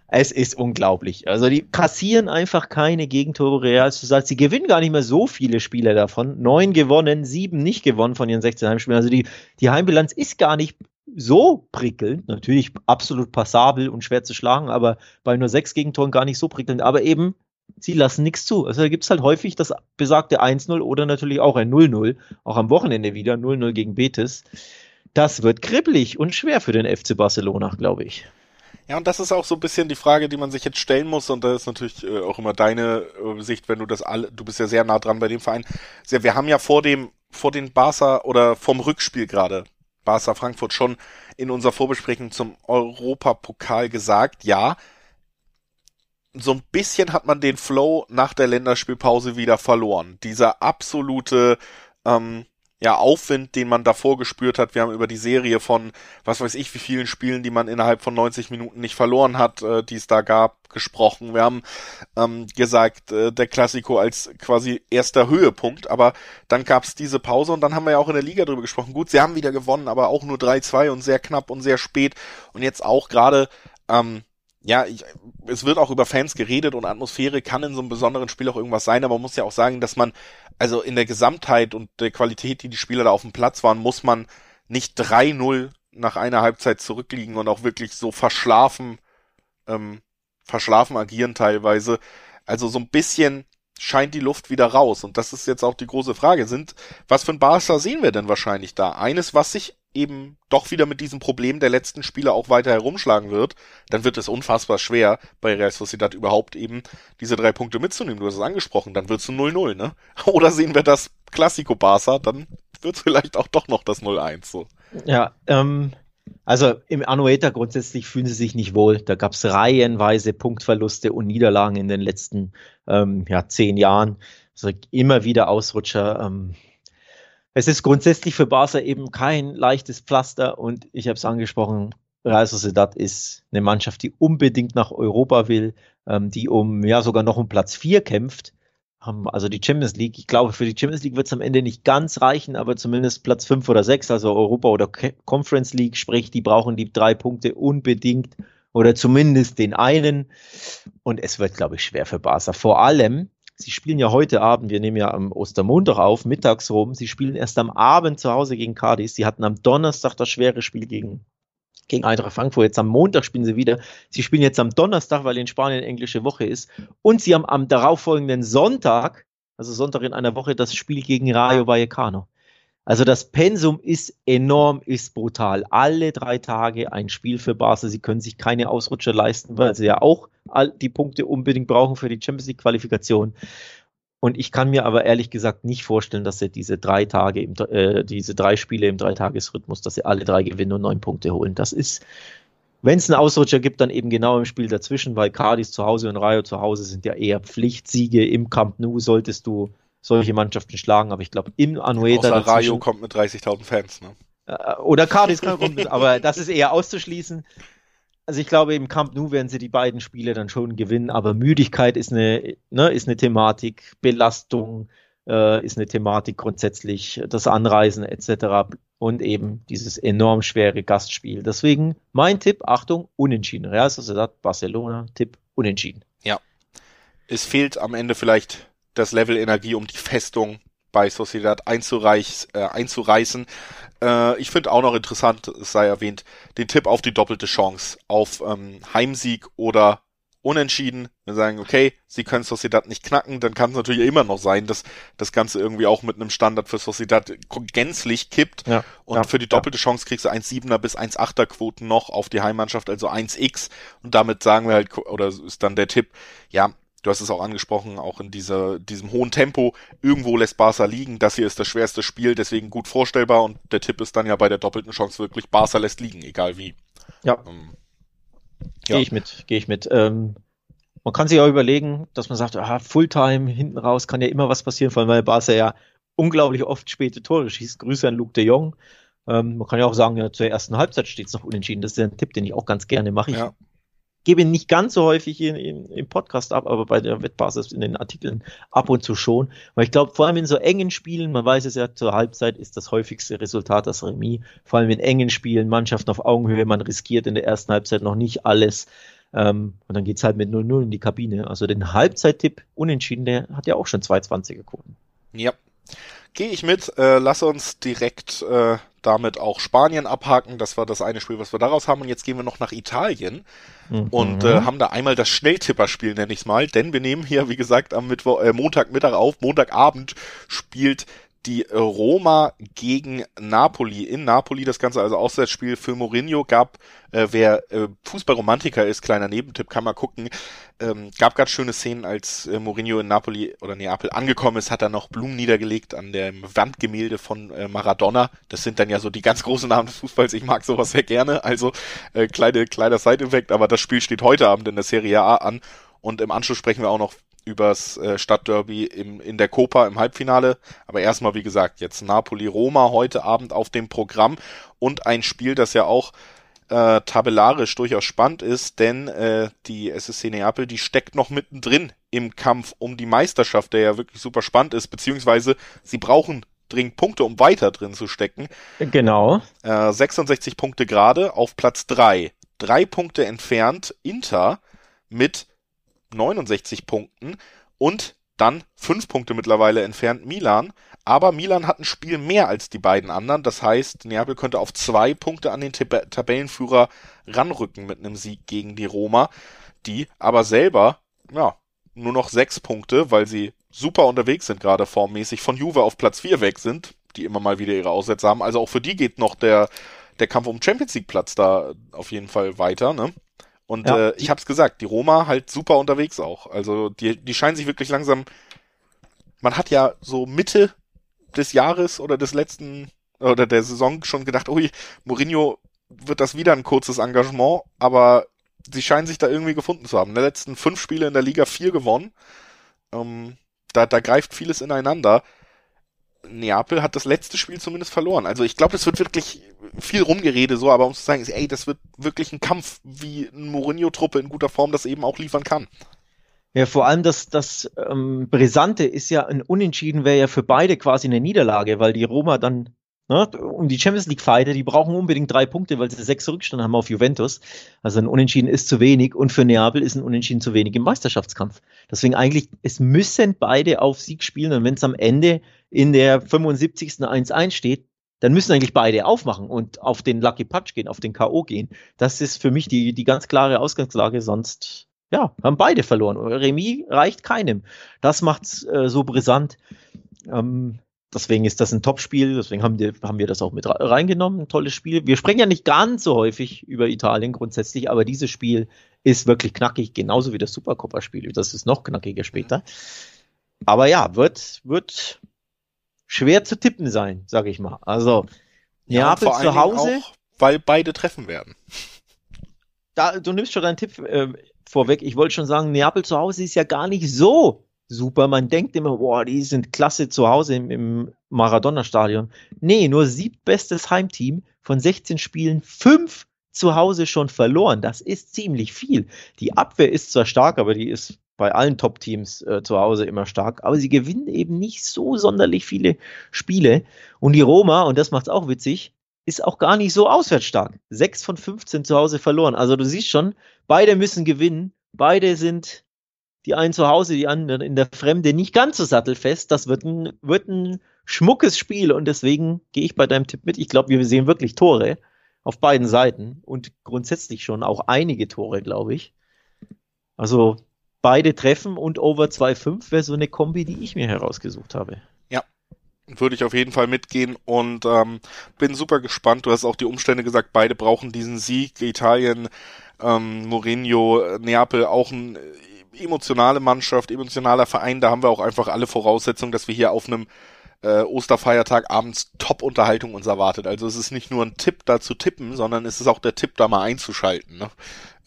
Es ist unglaublich. Also die kassieren einfach keine Gegentore Real Sociedad. Sie gewinnen gar nicht mehr so viele Spiele davon. Neun gewonnen, sieben nicht gewonnen von ihren 16 Heimspielen. Also die, die Heimbilanz ist gar nicht so prickelnd, natürlich absolut passabel und schwer zu schlagen, aber bei nur sechs Gegentoren gar nicht so prickelnd, aber eben, sie lassen nichts zu. Also da gibt es halt häufig das besagte 1-0 oder natürlich auch ein 0-0, auch am Wochenende wieder 0-0 gegen Betis. Das wird kribbelig und schwer für den FC Barcelona, glaube ich. Ja, und das ist auch so ein bisschen die Frage, die man sich jetzt stellen muss, und da ist natürlich äh, auch immer deine äh, Sicht, wenn du das alle, du bist ja sehr nah dran bei dem Verein. Wir haben ja vor dem, vor den Barca oder vom Rückspiel gerade Barca Frankfurt schon in unserer Vorbesprechung zum Europapokal gesagt, ja, so ein bisschen hat man den Flow nach der Länderspielpause wieder verloren. Dieser absolute ähm, ja, Aufwind, den man davor gespürt hat. Wir haben über die Serie von, was weiß ich, wie vielen Spielen, die man innerhalb von 90 Minuten nicht verloren hat, äh, die es da gab, gesprochen. Wir haben ähm, gesagt, äh, der Klassiko als quasi erster Höhepunkt, aber dann gab es diese Pause und dann haben wir ja auch in der Liga drüber gesprochen. Gut, sie haben wieder gewonnen, aber auch nur 3-2 und sehr knapp und sehr spät. Und jetzt auch gerade ähm, ja, ich, es wird auch über Fans geredet und Atmosphäre kann in so einem besonderen Spiel auch irgendwas sein, aber man muss ja auch sagen, dass man, also in der Gesamtheit und der Qualität, die die Spieler da auf dem Platz waren, muss man nicht 3-0 nach einer Halbzeit zurückliegen und auch wirklich so verschlafen, ähm, verschlafen agieren teilweise. Also so ein bisschen scheint die Luft wieder raus. Und das ist jetzt auch die große Frage. Sind, was für ein Barca sehen wir denn wahrscheinlich da? Eines, was sich eben doch wieder mit diesem Problem der letzten Spiele auch weiter herumschlagen wird, dann wird es unfassbar schwer, bei Real Sociedad überhaupt eben diese drei Punkte mitzunehmen. Du hast es angesprochen, dann wird es ein 0-0, ne? [laughs] Oder sehen wir das Klassiko Barca, dann wird es vielleicht auch doch noch das 0-1, so. Ja, ähm, also im Anueta grundsätzlich fühlen sie sich nicht wohl. Da gab es reihenweise Punktverluste und Niederlagen in den letzten ähm, ja, zehn Jahren. Also immer wieder Ausrutscher. Ähm, es ist grundsätzlich für Barca eben kein leichtes Pflaster und ich habe es angesprochen, Real Sociedad ist eine Mannschaft, die unbedingt nach Europa will, ähm, die um ja sogar noch um Platz 4 kämpft. Also die Champions League, ich glaube, für die Champions League wird es am Ende nicht ganz reichen, aber zumindest Platz 5 oder 6, also Europa oder Conference League, sprich, die brauchen die drei Punkte unbedingt oder zumindest den einen. Und es wird, glaube ich, schwer für Barca. Vor allem, Sie spielen ja heute Abend, wir nehmen ja am Ostermontag auf, mittags rum. Sie spielen erst am Abend zu Hause gegen Cadiz. Sie hatten am Donnerstag das schwere Spiel gegen, gegen Eintracht Frankfurt. Jetzt am Montag spielen sie wieder. Sie spielen jetzt am Donnerstag, weil in Spanien englische Woche ist. Und sie haben am darauffolgenden Sonntag, also Sonntag in einer Woche, das Spiel gegen Rayo Vallecano. Also das Pensum ist enorm, ist brutal. Alle drei Tage ein Spiel für Barca. Sie können sich keine Ausrutscher leisten, weil sie ja auch die Punkte unbedingt brauchen für die Champions League Qualifikation. Und ich kann mir aber ehrlich gesagt nicht vorstellen, dass sie diese drei Tage, im, äh, diese drei Spiele im Dreitagesrhythmus, dass sie alle drei gewinnen und neun Punkte holen. Das ist Wenn es einen Ausrutscher gibt, dann eben genau im Spiel dazwischen, weil Cardis zu Hause und Rayo zu Hause sind ja eher Pflichtsiege. Im Camp Nou solltest du solche Mannschaften schlagen, aber ich glaube im Anueta. Außer Rayo kommt mit 30.000 Fans, ne? Äh, oder Cardis kann kommen, aber das ist eher auszuschließen. Also ich glaube, im Camp Nou werden sie die beiden Spiele dann schon gewinnen, aber Müdigkeit ist eine, ne, ist eine Thematik, Belastung äh, ist eine Thematik grundsätzlich, das Anreisen etc. und eben dieses enorm schwere Gastspiel. Deswegen mein Tipp, Achtung, unentschieden. Real Sociedad, Barcelona, Tipp, unentschieden. Ja. Es fehlt am Ende vielleicht das Level Energie, um die Festung bei Sociedad einzureich, äh, einzureißen. Äh, ich finde auch noch interessant, es sei erwähnt, den Tipp auf die doppelte Chance, auf ähm, Heimsieg oder Unentschieden. Wir sagen, okay, sie können Sociedad nicht knacken, dann kann es natürlich immer noch sein, dass das Ganze irgendwie auch mit einem Standard für Sociedad gänzlich kippt. Ja, und ja, für die doppelte ja. Chance kriegst du 1,7er bis 1,8er Quoten noch auf die Heimmannschaft, also 1x. Und damit sagen wir halt, oder ist dann der Tipp, ja, du hast es auch angesprochen, auch in dieser, diesem hohen Tempo, irgendwo lässt Barca liegen. Das hier ist das schwerste Spiel, deswegen gut vorstellbar und der Tipp ist dann ja bei der doppelten Chance wirklich, Barca lässt liegen, egal wie. Ja. Ähm, ja. Gehe ich mit, gehe ich mit. Ähm, man kann sich auch überlegen, dass man sagt, ah, Fulltime, hinten raus kann ja immer was passieren, vor allem weil Barca ja unglaublich oft späte Tore schießt. Grüße an Luke de Jong. Ähm, man kann ja auch sagen, ja, zur ersten Halbzeit steht es noch unentschieden. Das ist ja ein Tipp, den ich auch ganz gerne mache. Ich ja gebe nicht ganz so häufig in, in, im Podcast ab, aber bei der Wettbasis in den Artikeln ab und zu schon. Weil ich glaube, vor allem in so engen Spielen, man weiß es ja, zur Halbzeit ist das häufigste Resultat das Remis. Vor allem in engen Spielen, Mannschaften auf Augenhöhe, man riskiert in der ersten Halbzeit noch nicht alles. Ähm, und dann geht's halt mit 0-0 in die Kabine. Also den Halbzeittipp unentschieden, der hat ja auch schon 2,20 Quoten. Ja. Gehe ich mit. Äh, lass uns direkt äh, damit auch Spanien abhaken. Das war das eine Spiel, was wir daraus haben. Und jetzt gehen wir noch nach Italien mhm. und äh, haben da einmal das Schnelltipperspiel, nenne ich es mal. Denn wir nehmen hier, wie gesagt, am Mittwoch, äh, Montagmittag auf. Montagabend spielt die Roma gegen Napoli. In Napoli das Ganze also Auswärtsspiel für Mourinho gab, äh, wer äh, Fußballromantiker ist, kleiner Nebentipp, kann mal gucken, ähm, gab ganz schöne Szenen, als äh, Mourinho in Napoli oder Neapel angekommen ist, hat er noch Blumen niedergelegt an dem Wandgemälde von äh, Maradona. Das sind dann ja so die ganz großen Namen des Fußballs. Ich mag sowas sehr gerne. Also äh, kleine, kleiner Side-Effekt, aber das Spiel steht heute Abend in der Serie A an. Und im Anschluss sprechen wir auch noch übers äh, Stadtderby im, in der Copa im Halbfinale. Aber erstmal, wie gesagt, jetzt Napoli-Roma heute Abend auf dem Programm und ein Spiel, das ja auch äh, tabellarisch durchaus spannend ist, denn äh, die SSC Neapel, die steckt noch mittendrin im Kampf um die Meisterschaft, der ja wirklich super spannend ist, beziehungsweise sie brauchen dringend Punkte, um weiter drin zu stecken. Genau. Äh, 66 Punkte gerade auf Platz 3. Drei Punkte entfernt Inter mit 69 Punkten und dann fünf Punkte mittlerweile entfernt Milan. Aber Milan hat ein Spiel mehr als die beiden anderen. Das heißt, Neapel könnte auf zwei Punkte an den Tab Tabellenführer ranrücken mit einem Sieg gegen die Roma, die aber selber, ja, nur noch sechs Punkte, weil sie super unterwegs sind, gerade formmäßig von Juve auf Platz vier weg sind, die immer mal wieder ihre Aussätze haben. Also auch für die geht noch der, der Kampf um Champions League Platz da auf jeden Fall weiter, ne? Und ja, äh, ich hab's gesagt, die Roma halt super unterwegs auch. Also die, die scheinen sich wirklich langsam. Man hat ja so Mitte des Jahres oder des letzten oder der Saison schon gedacht, ui, Mourinho wird das wieder ein kurzes Engagement, aber sie scheinen sich da irgendwie gefunden zu haben. In den letzten fünf Spiele in der Liga vier gewonnen. Ähm, da, da greift vieles ineinander. Neapel hat das letzte Spiel zumindest verloren. Also ich glaube, es wird wirklich viel rumgerede so, aber um zu sagen, ey, das wird wirklich ein Kampf, wie ein Mourinho-Truppe in guter Form das eben auch liefern kann. Ja, vor allem das, das ähm, Brisante ist ja ein Unentschieden wäre ja für beide quasi eine Niederlage, weil die Roma dann ne, um die Champions League Fighter, die brauchen unbedingt drei Punkte, weil sie sechs Rückstand haben auf Juventus. Also ein Unentschieden ist zu wenig und für Neapel ist ein Unentschieden zu wenig im Meisterschaftskampf. Deswegen eigentlich, es müssen beide auf Sieg spielen und wenn es am Ende in der 75. 1-1 steht, dann müssen eigentlich beide aufmachen und auf den Lucky Punch gehen, auf den K.O. gehen. Das ist für mich die, die ganz klare Ausgangslage, sonst ja, haben beide verloren. Remis reicht keinem. Das macht's äh, so brisant. Ähm, deswegen ist das ein Top-Spiel, deswegen haben wir, haben wir das auch mit reingenommen. Ein tolles Spiel. Wir sprechen ja nicht ganz so häufig über Italien grundsätzlich, aber dieses Spiel ist wirklich knackig, genauso wie das Supercoppa-Spiel. Das ist noch knackiger später. Aber ja, wird, wird schwer zu tippen sein, sage ich mal. Also Neapel ja, zu Hause. Auch, weil beide treffen werden. da, du nimmst schon deinen Tipp äh, vorweg. Ich wollte schon sagen, Neapel zu Hause ist ja gar nicht so super. Man denkt immer, boah, die sind klasse zu Hause im, im Maradona-Stadion. Nee, nur siebtbestes Heimteam von 16 Spielen, fünf zu Hause schon verloren. Das ist ziemlich viel. Die Abwehr ist zwar stark, aber die ist bei allen Top-Teams äh, zu Hause immer stark, aber sie gewinnen eben nicht so sonderlich viele Spiele. Und die Roma, und das macht es auch witzig, ist auch gar nicht so auswärts stark. Sechs von 15 zu Hause verloren. Also du siehst schon, beide müssen gewinnen. Beide sind die einen zu Hause, die anderen in der Fremde nicht ganz so sattelfest. Das wird ein, wird ein schmuckes Spiel und deswegen gehe ich bei deinem Tipp mit. Ich glaube, wir sehen wirklich Tore auf beiden Seiten und grundsätzlich schon auch einige Tore, glaube ich. Also beide treffen und over 2,5 wäre so eine Kombi, die ich mir herausgesucht habe. Ja, würde ich auf jeden Fall mitgehen und ähm, bin super gespannt. Du hast auch die Umstände gesagt, beide brauchen diesen Sieg. Italien, ähm, Mourinho, Neapel auch ein emotionale Mannschaft, emotionaler Verein, da haben wir auch einfach alle Voraussetzungen, dass wir hier auf einem äh, Osterfeiertag abends Top-Unterhaltung uns erwartet. Also es ist nicht nur ein Tipp da zu tippen, sondern es ist auch der Tipp da mal einzuschalten, ne?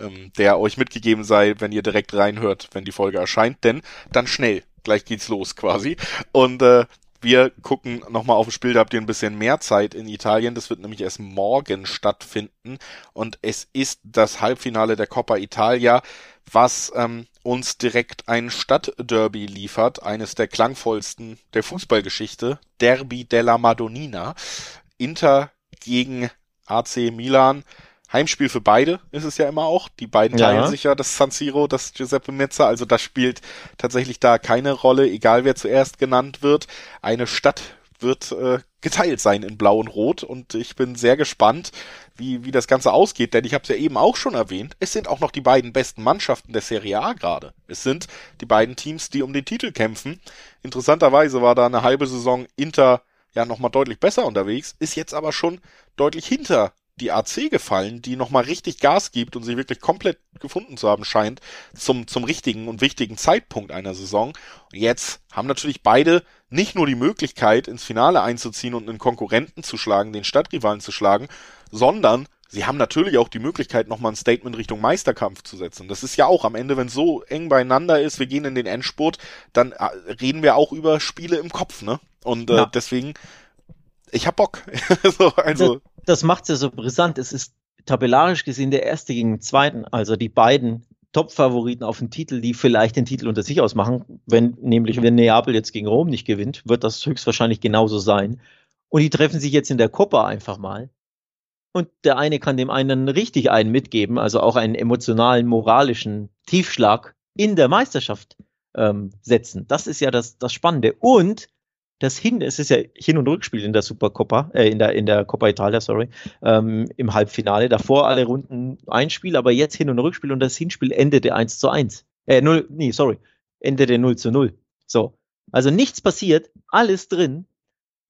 ähm, der euch mitgegeben sei, wenn ihr direkt reinhört, wenn die Folge erscheint, denn dann schnell, gleich geht's los quasi. Und äh, wir gucken nochmal auf das Spiel, da habt ihr ein bisschen mehr Zeit in Italien. Das wird nämlich erst morgen stattfinden. Und es ist das Halbfinale der Coppa Italia, was ähm, uns direkt ein Stadtderby liefert, eines der klangvollsten der Fußballgeschichte, Derby della Madonnina. Inter gegen AC Milan. Heimspiel für beide ist es ja immer auch. Die beiden teilen ja. sich ja das San Siro, das Giuseppe Mezza. Also das spielt tatsächlich da keine Rolle, egal wer zuerst genannt wird. Eine Stadt wird äh, geteilt sein in Blau und Rot und ich bin sehr gespannt, wie, wie das Ganze ausgeht, denn ich habe es ja eben auch schon erwähnt, es sind auch noch die beiden besten Mannschaften der Serie A gerade. Es sind die beiden Teams, die um den Titel kämpfen. Interessanterweise war da eine halbe Saison Inter ja nochmal deutlich besser unterwegs, ist jetzt aber schon deutlich hinter die AC gefallen, die nochmal richtig Gas gibt und sich wirklich komplett gefunden zu haben scheint zum, zum richtigen und wichtigen Zeitpunkt einer Saison. Und jetzt haben natürlich beide nicht nur die Möglichkeit, ins Finale einzuziehen und einen Konkurrenten zu schlagen, den Stadtrivalen zu schlagen, sondern sie haben natürlich auch die Möglichkeit, nochmal ein Statement Richtung Meisterkampf zu setzen. Das ist ja auch am Ende, wenn es so eng beieinander ist, wir gehen in den Endspurt, dann äh, reden wir auch über Spiele im Kopf, ne? Und äh, ja. deswegen, ich hab Bock. [laughs] so, also. Das, das macht's ja so brisant. Es ist tabellarisch gesehen der erste gegen den zweiten, also die beiden Top-Favoriten auf den Titel, die vielleicht den Titel unter sich ausmachen. Wenn nämlich, wenn Neapel jetzt gegen Rom nicht gewinnt, wird das höchstwahrscheinlich genauso sein. Und die treffen sich jetzt in der Copa einfach mal. Und der eine kann dem einen richtig einen mitgeben, also auch einen emotionalen, moralischen Tiefschlag in der Meisterschaft ähm, setzen. Das ist ja das, das Spannende. Und das Hin, es ist ja Hin- und Rückspiel in der Supercoppa, äh, in der, in der Coppa Italia, sorry, ähm, im Halbfinale. Davor alle Runden ein Spiel, aber jetzt Hin- und Rückspiel und das Hinspiel endete 1 zu 1. Äh, 0, nee, sorry, endete 0 zu 0. So. Also nichts passiert, alles drin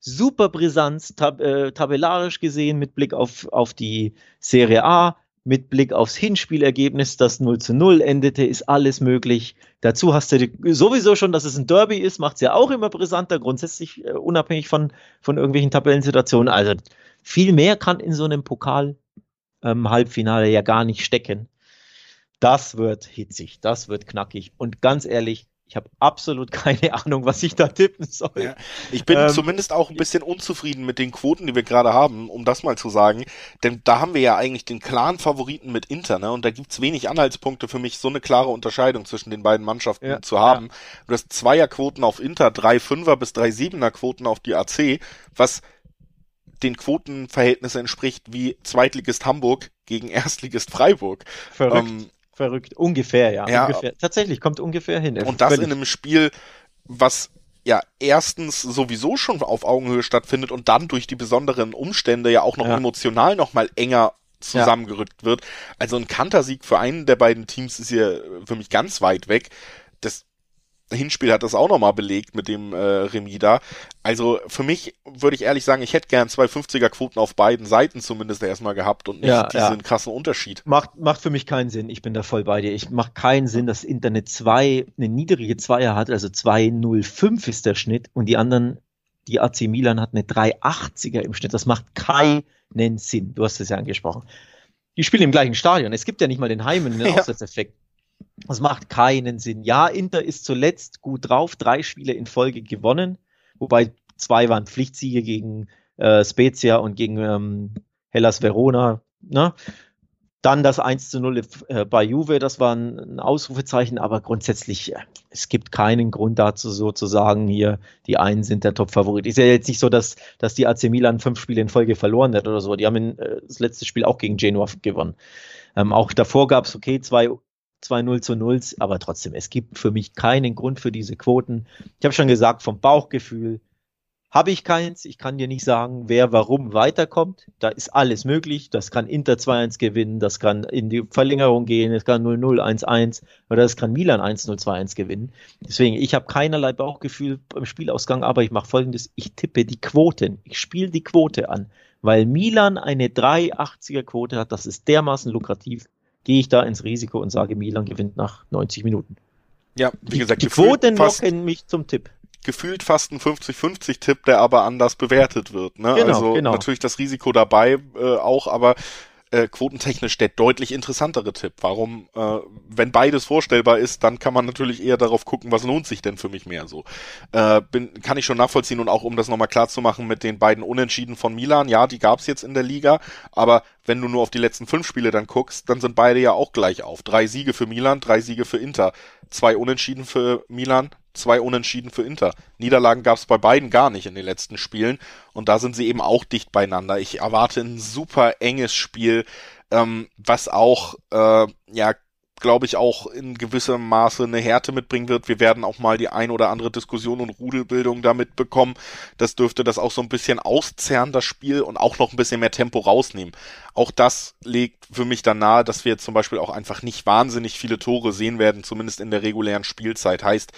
super Brisanz, tab äh, tabellarisch gesehen mit Blick auf, auf die Serie A, mit Blick aufs Hinspielergebnis, das 0 zu 0 endete, ist alles möglich. Dazu hast du sowieso schon, dass es ein Derby ist, macht es ja auch immer brisanter, grundsätzlich äh, unabhängig von, von irgendwelchen Tabellensituationen. Also viel mehr kann in so einem Pokal-Halbfinale ähm, ja gar nicht stecken. Das wird hitzig, das wird knackig. Und ganz ehrlich, ich habe absolut [laughs] keine Ahnung, was ich da tippen soll. Ja, ich bin ähm, zumindest auch ein bisschen unzufrieden mit den Quoten, die wir gerade haben, um das mal zu sagen. Denn da haben wir ja eigentlich den klaren Favoriten mit Inter, ne? Und da gibt's wenig Anhaltspunkte für mich, so eine klare Unterscheidung zwischen den beiden Mannschaften ja, zu haben. Ja. Du hast Zweierquoten auf Inter, drei Fünfer bis drei Siebener Quoten auf die AC, was den Quotenverhältnissen entspricht wie Zweitligist Hamburg gegen Erstligist Freiburg. Verrückt. Ähm, Verrückt. Ungefähr, ja. ja ungefähr. Tatsächlich, kommt ungefähr hin. Und das in einem Spiel, was ja erstens sowieso schon auf Augenhöhe stattfindet und dann durch die besonderen Umstände ja auch noch ja. emotional noch mal enger zusammengerückt ja. wird. Also ein Kantersieg für einen der beiden Teams ist hier für mich ganz weit weg. Das Hinspiel hat das auch nochmal belegt mit dem äh, Remis da. Also für mich würde ich ehrlich sagen, ich hätte gern zwei 50er Quoten auf beiden Seiten zumindest erstmal gehabt und nicht ja, diesen ja. krassen Unterschied. Macht, macht für mich keinen Sinn. Ich bin da voll bei dir. Ich macht keinen Sinn, dass Internet 2 eine niedrige Zweier hat, also 2,05 ist der Schnitt und die anderen, die AC Milan hat eine 3,80er im Schnitt. Das macht keinen Sinn. Du hast es ja angesprochen. die spielen im gleichen Stadion. Es gibt ja nicht mal den Heim den [laughs] ja. Auswärtseffekt. Das macht keinen Sinn. Ja, Inter ist zuletzt gut drauf, drei Spiele in Folge gewonnen, wobei zwei waren Pflichtsiege gegen äh, Spezia und gegen ähm, Hellas Verona. Ne? Dann das 1 zu 0 äh, bei Juve, das war ein Ausrufezeichen, aber grundsätzlich, äh, es gibt keinen Grund dazu, so zu sagen, hier, die einen sind der Top-Favorit. Ist ja jetzt nicht so, dass, dass die AC Milan fünf Spiele in Folge verloren hat oder so. Die haben in, äh, das letzte Spiel auch gegen Genua gewonnen. Ähm, auch davor gab es, okay, zwei 2-0 zu 0, aber trotzdem, es gibt für mich keinen Grund für diese Quoten. Ich habe schon gesagt, vom Bauchgefühl habe ich keins. Ich kann dir nicht sagen, wer warum weiterkommt. Da ist alles möglich. Das kann Inter 2-1 gewinnen, das kann in die Verlängerung gehen, es kann 0-0, 1-1 oder das kann Milan 1-0, 2-1 gewinnen. Deswegen, ich habe keinerlei Bauchgefühl beim Spielausgang, aber ich mache folgendes, ich tippe die Quoten. Ich spiele die Quote an. Weil Milan eine 3,80er Quote hat, das ist dermaßen lukrativ, gehe ich da ins Risiko und sage, Milan gewinnt nach 90 Minuten. Ja, wie gesagt, die, die Quoten locken mich zum Tipp gefühlt fast ein 50-50-Tipp, der aber anders bewertet wird. Ne? Genau, also genau. natürlich das Risiko dabei äh, auch, aber äh, quotentechnisch der deutlich interessantere Tipp. Warum, äh, wenn beides vorstellbar ist, dann kann man natürlich eher darauf gucken, was lohnt sich denn für mich mehr so. Äh, bin, kann ich schon nachvollziehen und auch um das nochmal klar zu machen mit den beiden Unentschieden von Milan, ja, die gab's jetzt in der Liga, aber wenn du nur auf die letzten fünf Spiele dann guckst, dann sind beide ja auch gleich auf. Drei Siege für Milan, drei Siege für Inter. Zwei Unentschieden für Milan, zwei Unentschieden für Inter. Niederlagen gab es bei beiden gar nicht in den letzten Spielen und da sind sie eben auch dicht beieinander. Ich erwarte ein super enges Spiel, ähm, was auch äh, ja glaube ich, auch in gewissem Maße eine Härte mitbringen wird. Wir werden auch mal die ein oder andere Diskussion und Rudelbildung damit bekommen. Das dürfte das auch so ein bisschen auszerren, das Spiel, und auch noch ein bisschen mehr Tempo rausnehmen. Auch das legt für mich dann nahe, dass wir zum Beispiel auch einfach nicht wahnsinnig viele Tore sehen werden, zumindest in der regulären Spielzeit. Heißt,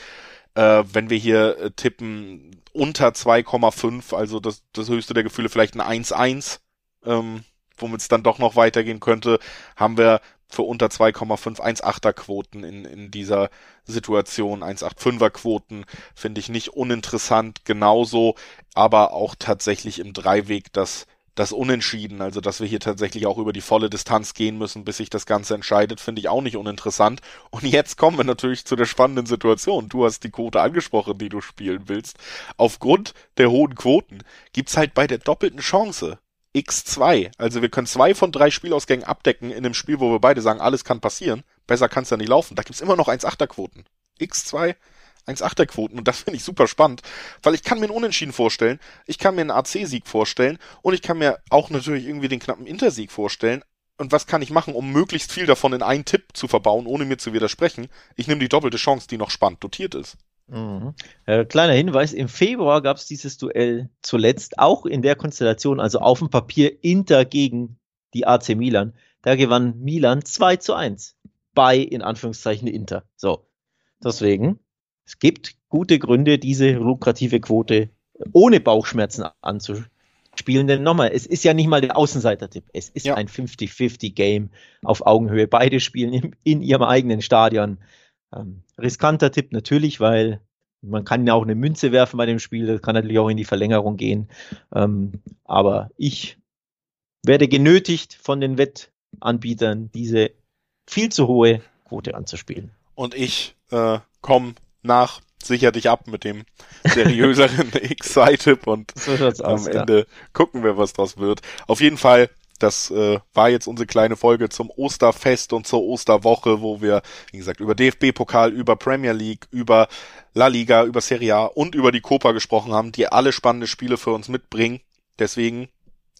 äh, wenn wir hier äh, tippen unter 2,5, also das, das höchste der Gefühle vielleicht ein 1-1, ähm, womit es dann doch noch weitergehen könnte, haben wir für unter 2,5 1,8er Quoten in, in dieser Situation. 1,85er Quoten finde ich nicht uninteressant, genauso, aber auch tatsächlich im Dreiweg das das Unentschieden, also dass wir hier tatsächlich auch über die volle Distanz gehen müssen, bis sich das Ganze entscheidet, finde ich auch nicht uninteressant. Und jetzt kommen wir natürlich zu der spannenden Situation. Du hast die Quote angesprochen, die du spielen willst. Aufgrund der hohen Quoten gibt's halt bei der doppelten Chance x2. Also wir können zwei von drei Spielausgängen abdecken in einem Spiel, wo wir beide sagen, alles kann passieren. Besser kann's ja nicht laufen. Da gibt's immer noch 1,8er Quoten. x2 1,8er Quoten und das [laughs] finde ich super spannend, weil ich kann mir einen Unentschieden vorstellen, ich kann mir einen AC-Sieg vorstellen und ich kann mir auch natürlich irgendwie den knappen Intersieg vorstellen. Und was kann ich machen, um möglichst viel davon in einen Tipp zu verbauen, ohne mir zu widersprechen? Ich nehme die doppelte Chance, die noch spannend dotiert ist. Mhm. Äh, kleiner Hinweis, im Februar gab es dieses Duell zuletzt auch in der Konstellation, also auf dem Papier Inter gegen die AC Milan. Da gewann Milan 2 zu 1 bei, in Anführungszeichen, Inter. So, deswegen es gibt gute Gründe, diese lukrative Quote ohne Bauchschmerzen anzuspielen. Denn nochmal, es ist ja nicht mal der Außenseiter-Tipp. Es ist ja. ein 50-50-Game auf Augenhöhe. Beide spielen in, in ihrem eigenen Stadion. Ähm, riskanter Tipp natürlich, weil man kann ja auch eine Münze werfen bei dem Spiel. Das kann natürlich auch in die Verlängerung gehen. Ähm, aber ich werde genötigt von den Wettanbietern, diese viel zu hohe Quote anzuspielen. Und ich äh, komme nach, sicher dich ab mit dem seriöseren [laughs] X-Side-Tipp und so am aus, Ende ja. gucken wir, was draus wird. Auf jeden Fall, das äh, war jetzt unsere kleine Folge zum Osterfest und zur Osterwoche, wo wir, wie gesagt, über DFB-Pokal, über Premier League, über La Liga, über Serie A und über die Copa gesprochen haben, die alle spannende Spiele für uns mitbringen. Deswegen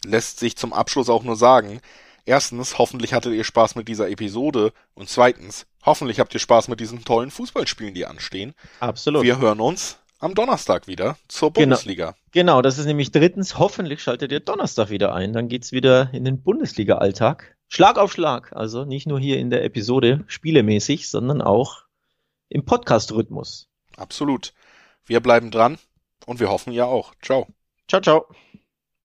lässt sich zum Abschluss auch nur sagen, Erstens, hoffentlich hattet ihr Spaß mit dieser Episode und zweitens, hoffentlich habt ihr Spaß mit diesen tollen Fußballspielen, die anstehen. Absolut. Wir hören uns am Donnerstag wieder zur genau. Bundesliga. Genau, genau, das ist nämlich drittens, hoffentlich schaltet ihr Donnerstag wieder ein, dann geht's wieder in den Bundesliga-Alltag. Schlag auf Schlag, also nicht nur hier in der Episode spielemäßig, sondern auch im Podcast-Rhythmus. Absolut. Wir bleiben dran und wir hoffen ihr auch. Ciao. Ciao, ciao.